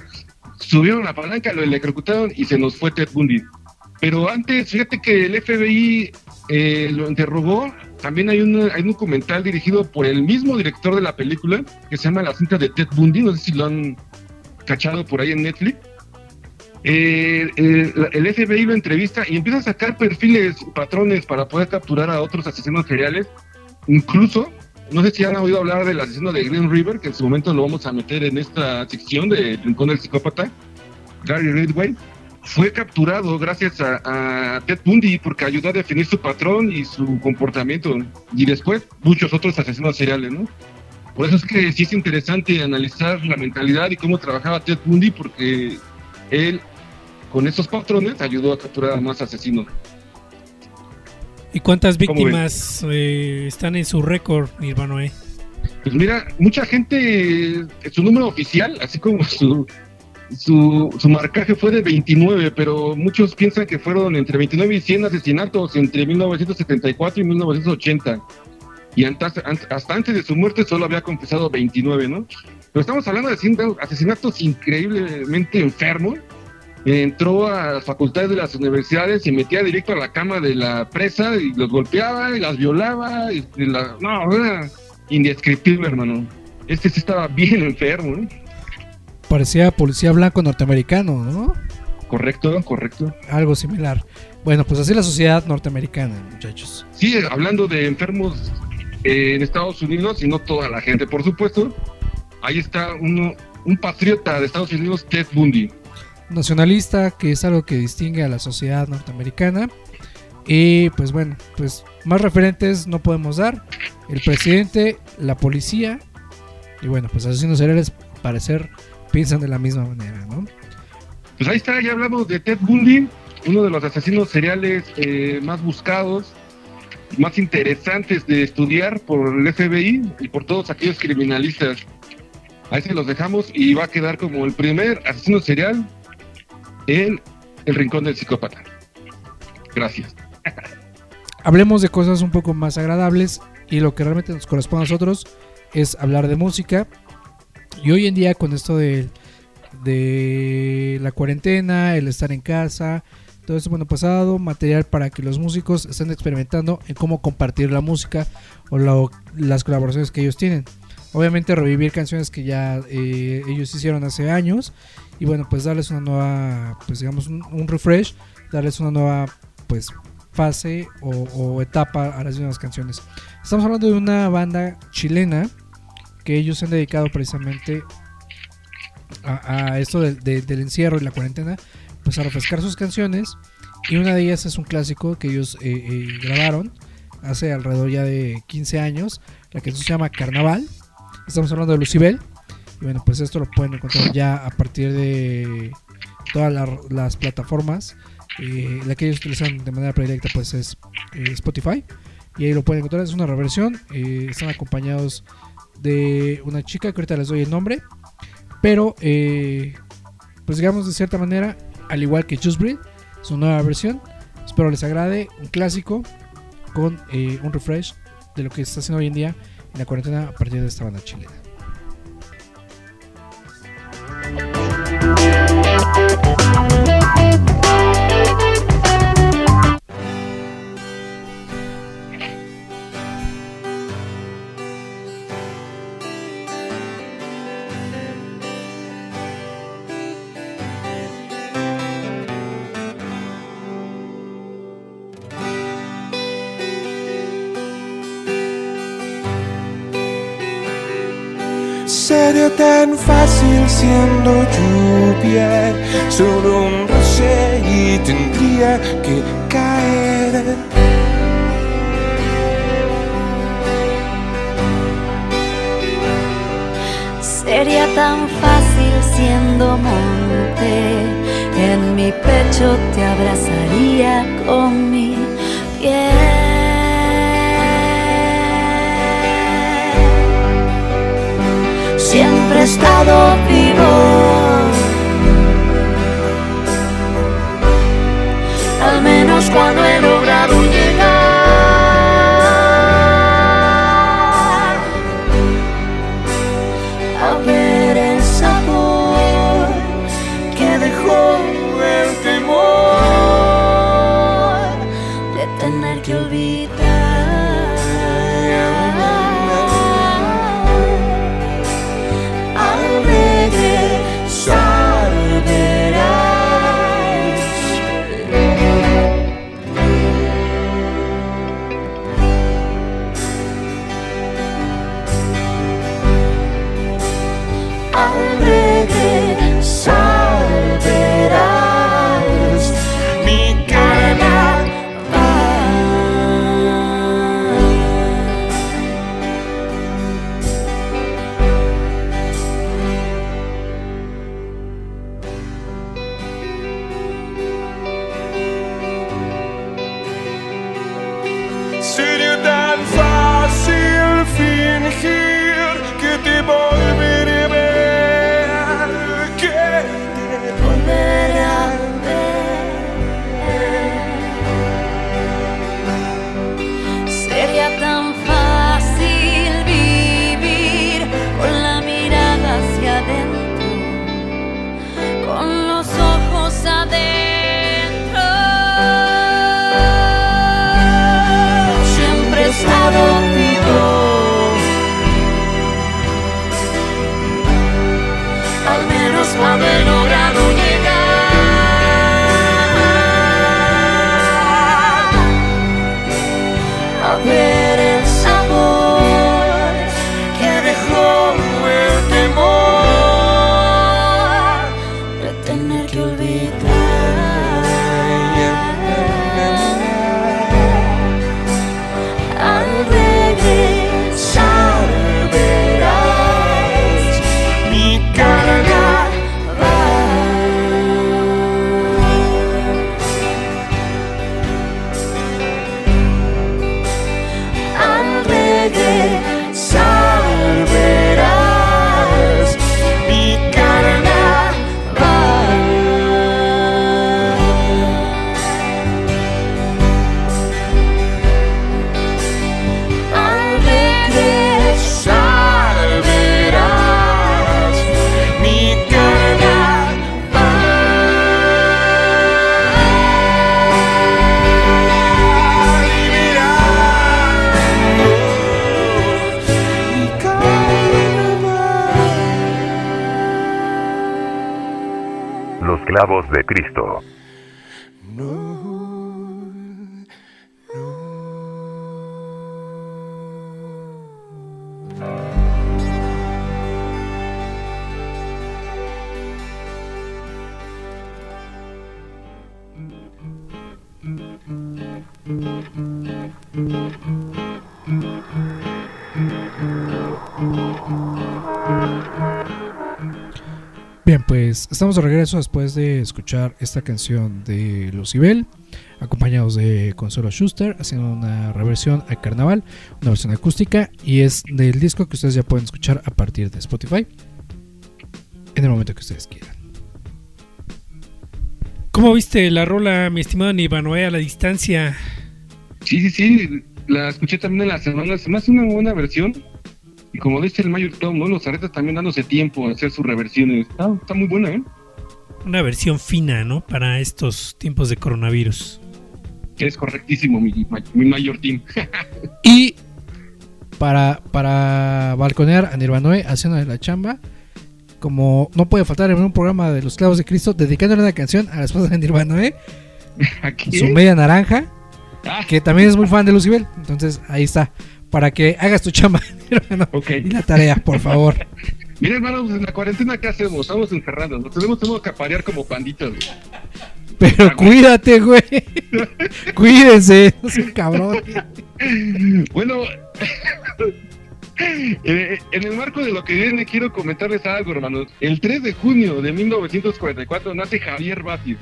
subieron la palanca, lo electrocutaron y se nos fue Ted Bundy. Pero antes, fíjate que el FBI eh, lo interrogó. También hay, una- hay un documental dirigido por el mismo director de la película, que se llama La cinta de Ted Bundy. No sé si lo han cachado por ahí en Netflix. Eh, eh, el FBI lo entrevista y empieza a sacar perfiles, patrones para poder capturar a otros asesinos seriales. Incluso, no sé si han oído hablar del asesino de Green River, que en su momento lo vamos a meter en esta sección de Rincón del Psicópata, Gary Ridgway. Fue capturado gracias a, a Ted Bundy porque ayudó a definir su patrón y su comportamiento. Y después, muchos otros asesinos seriales, ¿no? Por eso es que sí es interesante analizar la mentalidad y cómo trabajaba Ted Bundy porque él con esos patrones ayudó a capturar a más asesinos.
¿Y cuántas víctimas eh, están en su récord, Nirvana? eh?
Pues mira, mucha gente, eh, su número oficial, así como su, su, su marcaje fue de 29, pero muchos piensan que fueron entre 29 y 100 asesinatos entre 1974 y 1980. Y an- hasta antes de su muerte solo había confesado 29, ¿no? Pero estamos hablando de asesinatos increíblemente enfermos. Entró a las facultades de las universidades y metía directo a la cama de la presa y los golpeaba y las violaba. No, era indescriptible, hermano. Este sí estaba [laughs] bien enfermo, ¿no?
Parecía policía blanco norteamericano, ¿no?
Correcto, correcto.
Algo similar. Bueno, pues así la sociedad norteamericana, muchachos.
Sí, hablando de enfermos eh, en Estados Unidos y no toda la gente, por supuesto. Ahí está uno, un patriota de Estados Unidos, Ted Bundy.
Nacionalista, que es algo que distingue a la sociedad norteamericana. Y pues bueno, pues más referentes no podemos dar. El presidente, la policía. Y bueno, pues asesinos seriales parecer piensan de la misma manera, ¿no?
Pues ahí está, ya hablamos de Ted Bundy, uno de los asesinos seriales eh, más buscados, más interesantes de estudiar por el FBI y por todos aquellos criminalistas. Ahí se los dejamos y va a quedar como el primer asesino serial en El Rincón del Psicópata. Gracias. [laughs]
hablemos de cosas un poco más agradables y lo que realmente nos corresponde a nosotros es hablar de música. Y hoy en día con esto de, de la cuarentena, el estar en casa, todo eso bueno pasado, material para que los músicos estén experimentando en cómo compartir la música o las colaboraciones que ellos tienen. Obviamente revivir canciones que ya eh, ellos hicieron hace años y bueno pues darles una nueva, pues digamos un, un refresh, darles una nueva pues fase o, o etapa a las mismas canciones. Estamos hablando de una banda chilena que ellos se han dedicado precisamente a, a esto del- de- del encierro y la cuarentena, pues a refrescar sus canciones. Y una de ellas es un clásico que ellos eh, eh, grabaron hace alrededor ya de 15 años. La canción se llama Carnaval. Estamos hablando de Lucibel. Y bueno, pues esto lo pueden encontrar ya a partir de todas la- las plataformas. Eh, la que ellos utilizan de manera predilecta pues es eh, Spotify. Y ahí lo pueden encontrar. Es una reversión. eh, están acompañados de una chica que ahorita les doy el nombre. Pero, eh, pues digamos de cierta manera, al igual que Just Breathe, su nueva versión. Espero les agrade. Un clásico con eh, un refresh de lo que se está haciendo hoy en día en la cuarentena a partir de esta banda chilena.
Tan fácil siendo lluvia, solo un roce y tendría que caer.
Sería tan fácil siendo monte, en mi pecho te abrazaría con mi piel. Estado vivo, menos haber logrado llegar
clavos de Cristo.
Estamos de regreso después de escuchar esta canción de Lucibel, acompañados de Consuelo Schuster, haciendo una reversión al carnaval, una versión acústica, y es del disco que ustedes ya pueden escuchar a partir de Spotify en el momento que ustedes quieran.
¿Cómo viste la rola, mi estimado Nivanoé, a la distancia?
Sí, sí, sí, la escuché también en la semana, se me hace una buena versión. Y como dice el Mayor Tom, ¿no? Los artistas también dándose tiempo a hacer sus reversiones. Está, está muy buena, ¿eh?
Una versión fina, ¿no? Para estos tiempos de coronavirus.
Es correctísimo, mi, mi Mayor Team. [laughs]
Y para, para balconear a Nirvanoe haciendo la chamba, como no puede faltar en un programa de los clavos de Cristo, dedicándole una canción a la esposa de Nirvanoe, [laughs]
Aquí.
su media naranja,
Ah,
que también es muy fan de Lucibel. Entonces ahí está, para que hagas tu chamba [laughs] Nirvanoe.
ok.
y la tarea, por favor. [laughs]
Mira, hermanos, en la cuarentena, ¿qué hacemos? Estamos encerrados. Nos tenemos que aparear como panditas. güey.
Pero cuídate, güey. [laughs] Cuídense, no sean cabrón.
Bueno, eh, en el marco de lo que viene, quiero comentarles algo, hermanos. El 3 de junio de 1944 nace Javier Batis,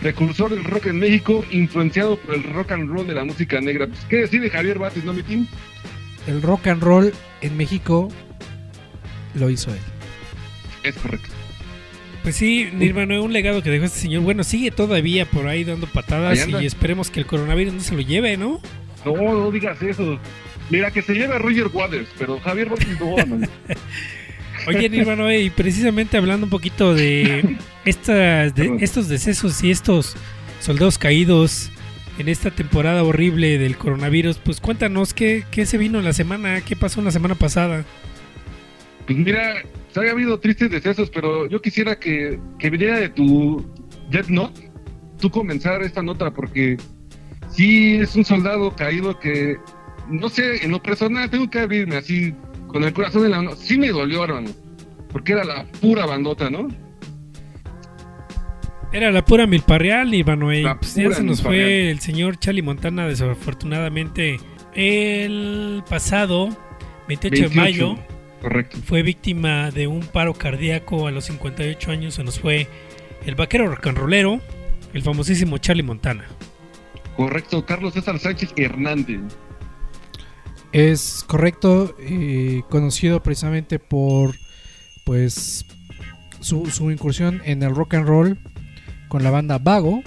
precursor del rock en México, influenciado por el rock and roll de la música negra. Pues, ¿Qué decir de Javier Batis, no, mi team?
El rock and roll en México lo hizo él.
Es correcto.
Pues sí, Nirvana, un legado que dejó este señor. Bueno, sigue todavía por ahí dando patadas y esperemos que el coronavirus no se lo lleve, ¿no?
No, no digas eso. Mira, que se lleve a Roger Waters, pero Javier Batis no. [laughs]
Oye, Nirvana, y precisamente hablando un poquito de, estas, de estos decesos y estos soldados caídos en esta temporada horrible del coronavirus, pues cuéntanos qué, qué se vino en la semana, qué pasó en la semana pasada.
Pues mira, se había habido tristes decesos, pero yo quisiera que, que viniera de tu Death Note, tú comenzar esta nota, porque sí es un soldado caído que, no sé, en lo personal tengo que abrirme así, con el corazón en la mano. Sí me dolió, hermano, porque era la pura bandota, ¿no?
Era la pura milparreal, Nirvana, y pues ya se nos
milparreal.
fue el señor Charlie Montana desafortunadamente el pasado 28, de
28,
mayo.
Correcto.
Fue víctima de un paro cardíaco a los 58 años. Se nos fue el vaquero rollero, el famosísimo Charlie Montana.
Correcto, Carlos César Sánchez Hernández.
Es correcto, eh, conocido precisamente por pues su, su incursión en el rock and roll con la banda Vago,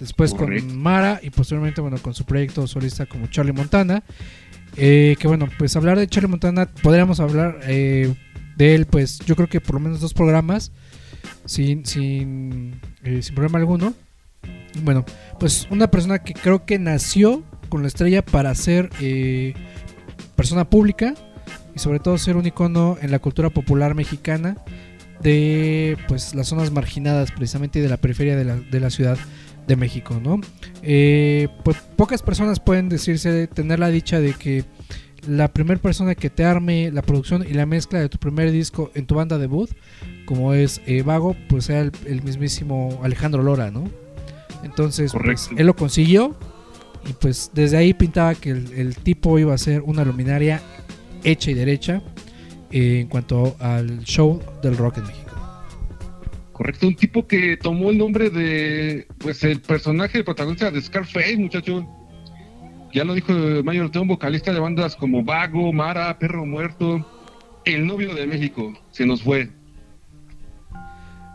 después
Correcto.
con Mara y posteriormente bueno con su proyecto solista como Charlie Montana. Eh, que bueno, pues hablar de Charlie Montana, podríamos hablar eh, de él, pues yo creo que por lo menos dos programas sin, sin, eh, sin problema alguno. Bueno, pues una persona que creo que nació con la estrella para ser eh, persona pública y sobre todo ser un icono en la cultura popular mexicana de pues las zonas marginadas precisamente de la periferia de la, de la ciudad de México, ¿no? Eh, pues pocas personas pueden decirse tener la dicha de que la primera persona que te arme la producción y la mezcla de tu primer disco en tu banda debut, como es eh, Vago, pues sea el, el mismísimo Alejandro Lora, ¿no? Entonces, pues, él lo consiguió y pues desde ahí pintaba que el, el tipo iba a ser una luminaria hecha y derecha eh, en cuanto al show del rock en México.
Correcto, un tipo que tomó el nombre de, pues, el personaje, el protagonista de Scarface, muchacho. Ya lo dijo Mayor Tom, vocalista de bandas como Vago, Mara, Perro Muerto. El novio de México se nos fue.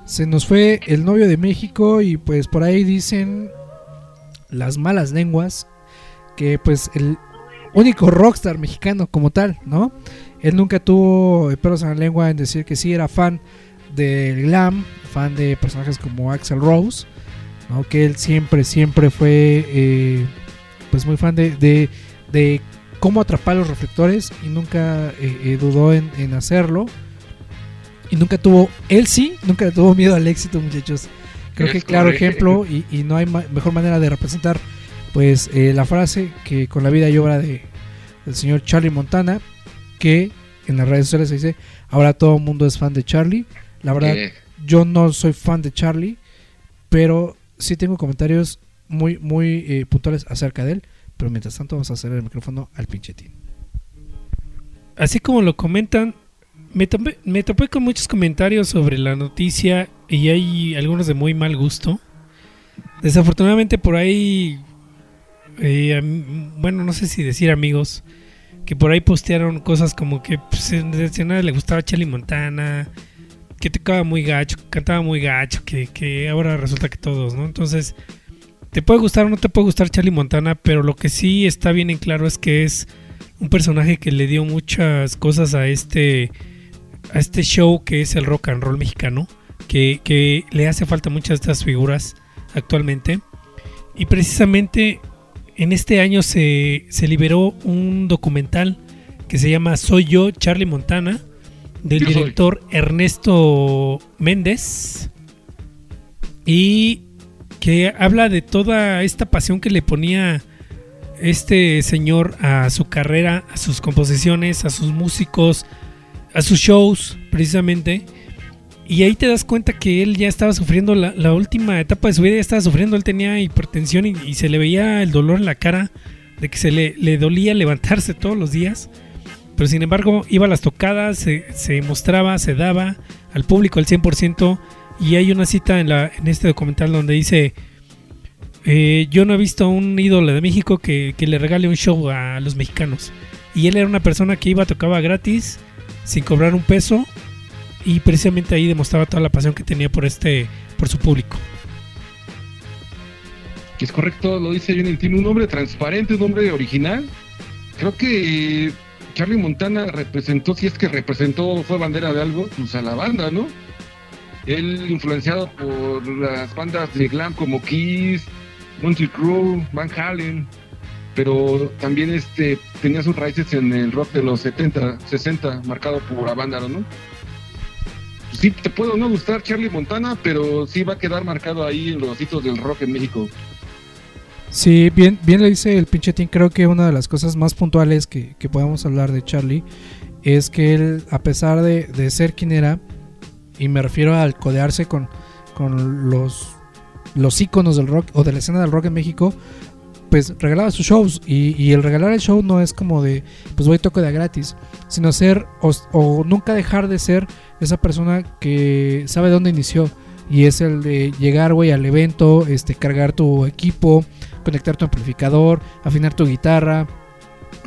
Se nos fue el novio de México y pues por ahí dicen las malas lenguas que pues el único rockstar mexicano como tal, ¿no? Él nunca tuvo pelos en la lengua en decir que sí era fan del glam, fan de personajes como Axel Rose, ¿no? Que él siempre, siempre fue eh, pues muy fan de, de, de cómo atrapar los reflectores y nunca eh, eh, dudó en, en hacerlo. Y nunca tuvo, él sí, nunca tuvo miedo al éxito, muchachos. Creo que
Es
claro ejemplo y, y no hay ma- mejor manera de representar pues eh, la frase que con la vida y obra de del señor Charlie Montana que en las redes sociales se dice ahora todo el mundo es fan de Charlie la verdad
Eh,
yo no soy fan de Charlie pero sí tengo comentarios muy muy eh, puntuales acerca de él pero mientras tanto vamos a hacer el micrófono al pinchetín
Así como lo comentan, me topé, me topé con muchos comentarios sobre la noticia y hay algunos de muy mal gusto. Desafortunadamente por ahí, eh, bueno, no sé si decir amigos, que por ahí postearon cosas como que pues, a nadie le gustaba Charlie Montana, que tocaba muy gacho, que cantaba muy gacho, que, que ahora resulta que todos, ¿no? Entonces, te puede gustar o no te puede gustar Charlie Montana, pero lo que sí está bien en claro es que es un personaje que le dio muchas cosas a este a este show que es el rock and roll mexicano que, que le hace falta muchas de estas figuras actualmente y precisamente en este año se, se liberó un documental que se llama Soy yo, Charlie Montana del
soy.
director Ernesto Méndez y que habla de toda esta pasión que le ponía este señor a su carrera, a sus composiciones, a sus músicos, a sus shows, precisamente. Y ahí te das cuenta que él ya estaba sufriendo la, última etapa de su vida, ya estaba sufriendo, él tenía hipertensión y, se le veía el dolor en la cara, de que se le, dolía levantarse todos los días. Pero sin embargo, iba a las tocadas, se, se mostraba, se daba al público al 100%. Y hay una cita en, la, en este documental donde dice, eh, yo no he visto a un ídolo de México que, que le regale un show a los mexicanos. Y él era una persona que iba, tocaba gratis, sin cobrar un peso. Y precisamente ahí demostraba toda la pasión que tenía por este, por su público.
es correcto, lo dice el tiene un nombre transparente, un nombre original. Creo que Charlie Montana representó, si es que representó, fue bandera de algo, pues a la banda, ¿no? Él influenciado por las bandas de glam como Kiss, Monty Crew, Van Halen, pero también este tenía sus raíces en el rock de los 70, 60, marcado por Avándaro, ¿no? Sí, te puedo no gustar Charlie Montana, pero sí va a quedar marcado ahí en los hitos del rock en México.
Sí, bien, bien le dice el pinchetín. Creo que una de las cosas más puntuales que, que podemos hablar de Charlie es que él, a pesar de, de ser quien era, y me refiero al codearse con, con los, los íconos del rock o de la escena del rock en México, pues regalaba sus shows. Y, el regalar el show no es como de, pues voy toco de gratis, sino ser o, o nunca dejar de ser esa persona que sabe dónde inició. Y es el de llegar, güey, al evento, este, cargar tu equipo, conectar tu amplificador, afinar tu guitarra.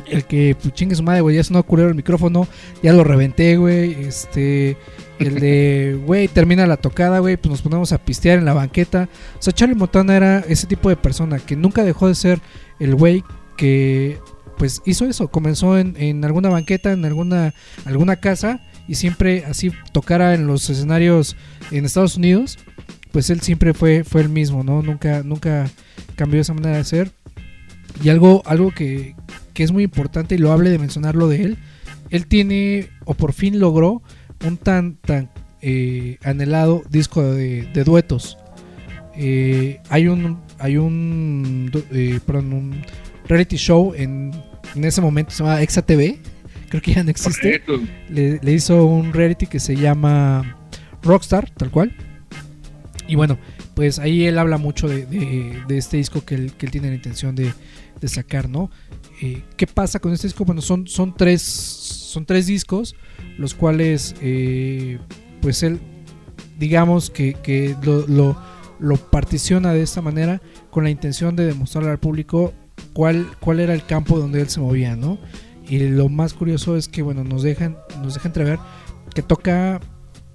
El que, pues chingue su madre, güey, ya sonó culero el micrófono, ya lo reventé, güey. Este, el de, [laughs] güey, termina la tocada, güey, pues nos ponemos a pistear en la banqueta. O sea, Charlie Montana era ese tipo de persona que nunca dejó de ser el güey que, pues hizo eso. Comenzó en, en alguna banqueta, en alguna, alguna casa, y siempre así tocara en los escenarios en Estados Unidos. Pues él siempre fue, fue el mismo, ¿no? Nunca, nunca cambió esa manera de ser. Y algo, algo que, que es muy importante y lo hable de mencionarlo de él, él tiene o por fin logró un tan tan eh, anhelado disco de, duetos. Eh, hay un hay un, eh, un reality show en, en ese momento se llama Exa TV, creo que ya no existe. Le, le hizo un reality que se llama Rockstar, tal cual. Y bueno, pues ahí él habla mucho de, de- de este disco que él, que él tiene la intención de, de sacar, ¿no? Eh, ¿Qué pasa con este disco? Bueno, son, son, tres, son tres discos, los cuales, eh, pues él, digamos que, que lo, lo, lo particiona de esta manera con la intención de demostrarle al público cuál, cuál era el campo donde él se movía, ¿no? Y lo más curioso es que, bueno, nos dejan, nos deja entrever que toca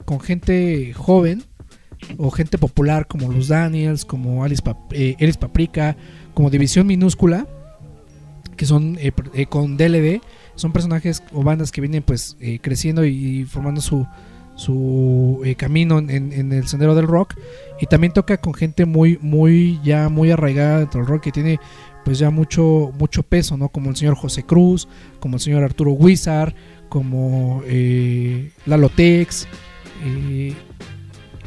con gente joven o gente popular como los Daniels, como Alice eh, Elis Paprika, como División Minúscula, que son eh, eh, con DLD, son personajes o bandas que vienen pues eh, creciendo y, formando su, su eh, camino en- en el sendero del rock. Y también toca con gente muy muy ya muy arraigada dentro del rock que tiene pues ya mucho mucho peso no como el señor José Cruz como el señor Arturo Wizard como eh, Lalo Tex eh,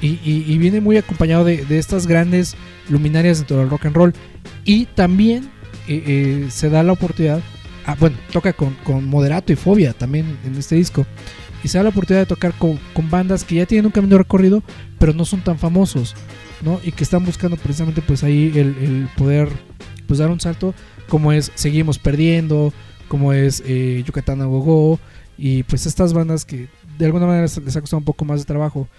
Y, y- y viene muy acompañado de, de estas grandes luminarias dentro del rock and roll. Y también eh, eh, se da la oportunidad, ah, bueno, toca con, con Moderato y Fobia también en este disco. Y se da la oportunidad de tocar con, con bandas que ya tienen un camino recorrido, pero no son tan famosos, ¿no? Y que están buscando precisamente pues ahí el, el poder pues dar un salto, como es Seguimos Perdiendo, como es eh, Yucatán a Gogo, y pues estas bandas que de alguna manera les ha costado un poco más de trabajo.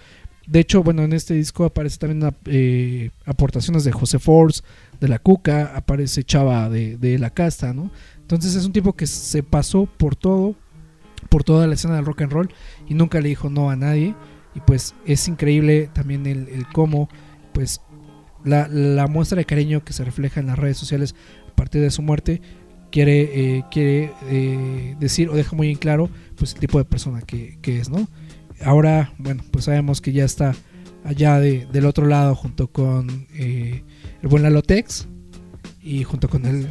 De hecho, bueno, en este disco aparece también eh, aportaciones de José Force, de La Cuca, aparece Chava de, de La Casta, ¿no? Entonces es un tipo que se pasó por todo, por toda la escena del rock and roll y nunca le dijo no a nadie. Y pues es increíble también el, el cómo, pues, la, muestra de cariño que se refleja en las redes sociales a partir de su muerte quiere, eh, quiere eh, decir o deja muy en claro pues el tipo de persona que, que es, ¿no? Ahora, bueno, pues sabemos que ya está allá de- del otro lado junto con eh, el buen Lalotex y junto con el,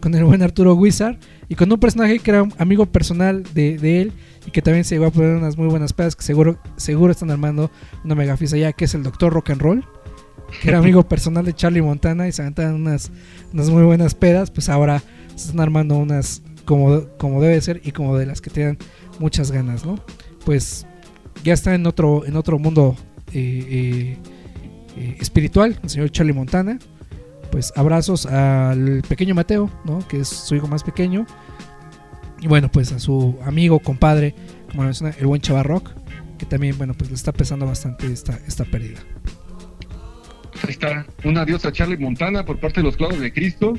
con el buen Arturo Wizard y con un personaje que era un amigo personal de, de él y que también se llegó a poner unas muy buenas pedas que seguro, seguro están armando una mega fiesta ya que es el Doctor Rock and Roll que era amigo personal de Charlie Montana y se aventan unas, unas muy buenas pedas, pues ahora se están armando unas como, como debe ser y como de las que tienen muchas ganas, ¿no? Pues ya está en otro, en otro mundo eh, eh, eh, espiritual, el señor Charlie Montana. Pues abrazos al pequeño Mateo, ¿no? Que es su hijo más pequeño. Y bueno, pues a su amigo, compadre, como lo menciona, el buen Chavarrock, que también, bueno, pues le está pesando bastante esta, esta pérdida.
Ahí está, un adiós a Charlie Montana por parte de los clavos de Cristo.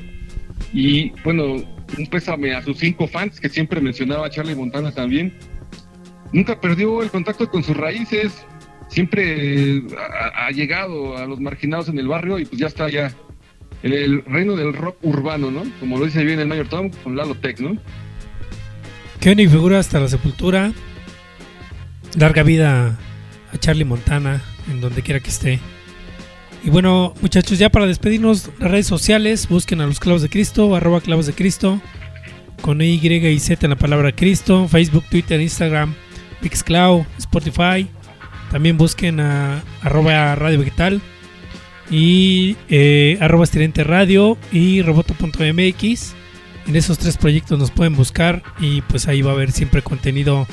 Y bueno, un pésame a sus cinco fans que siempre mencionaba a Charlie Montana también. Nunca perdió el contacto con sus raíces, siempre eh, ha, llegado a los marginados en el barrio y pues ya está ya en el reino del rock urbano, ¿no? Como lo dice bien el Mayor Tom con Lalo Tech, ¿no?
Única figura hasta la sepultura. Larga vida a Charlie Montana, en donde quiera que esté. Y bueno, muchachos, ya para despedirnos, las redes sociales, busquen a los clavos de Cristo, arroba clavos de Cristo, con Y y Z en la palabra Cristo, Facebook, Twitter, Instagram, Mixcloud, Spotify. También busquen a arroba Radio Vegetal y eh, arroba Estirente Radio y roboto.mx. En esos tres proyectos nos pueden buscar y pues ahí va a haber siempre contenido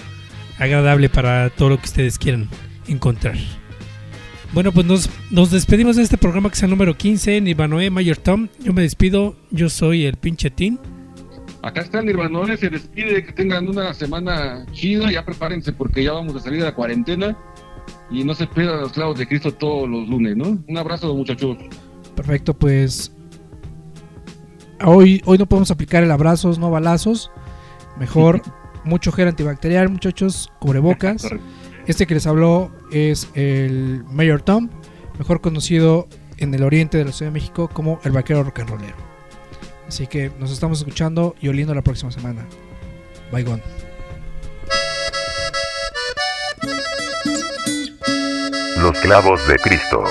agradable para todo lo que ustedes quieran encontrar. Bueno, pues nos, nos despedimos de este programa que es el número 15, Nirvanoe Mayor Tom. Yo me despido, yo soy el pinche Tin.
Acá está Nirvanoe, se despide, que tengan una semana chida, ya prepárense porque ya vamos a salir de la cuarentena y no se pierdan los clavos de Cristo todos los lunes, ¿no? Un abrazo muchachos.
Perfecto, pues hoy, hoy no podemos aplicar el abrazos, no balazos. Mejor [laughs] mucho gel antibacterial, muchachos, cubrebocas. Este que les habló es el Mayor Tom, mejor conocido en el oriente de la Ciudad de México como el vaquero rock and rollero. Así que nos estamos escuchando y oliendo la próxima semana. Bye gone.
Los clavos de Cristo.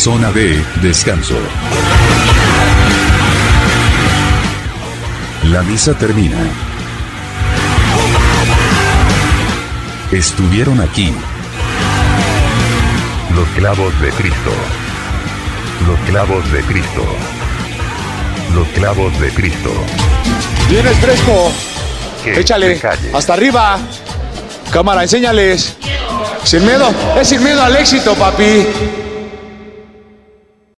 zona de descanso. La misa termina. Estuvieron aquí.
Los clavos de Cristo. Los clavos de Cristo. Los clavos de Cristo.
Vienes fresco. Échale. Hasta arriba. Cámara, enséñales. Sin miedo. Es sin miedo al éxito, papi.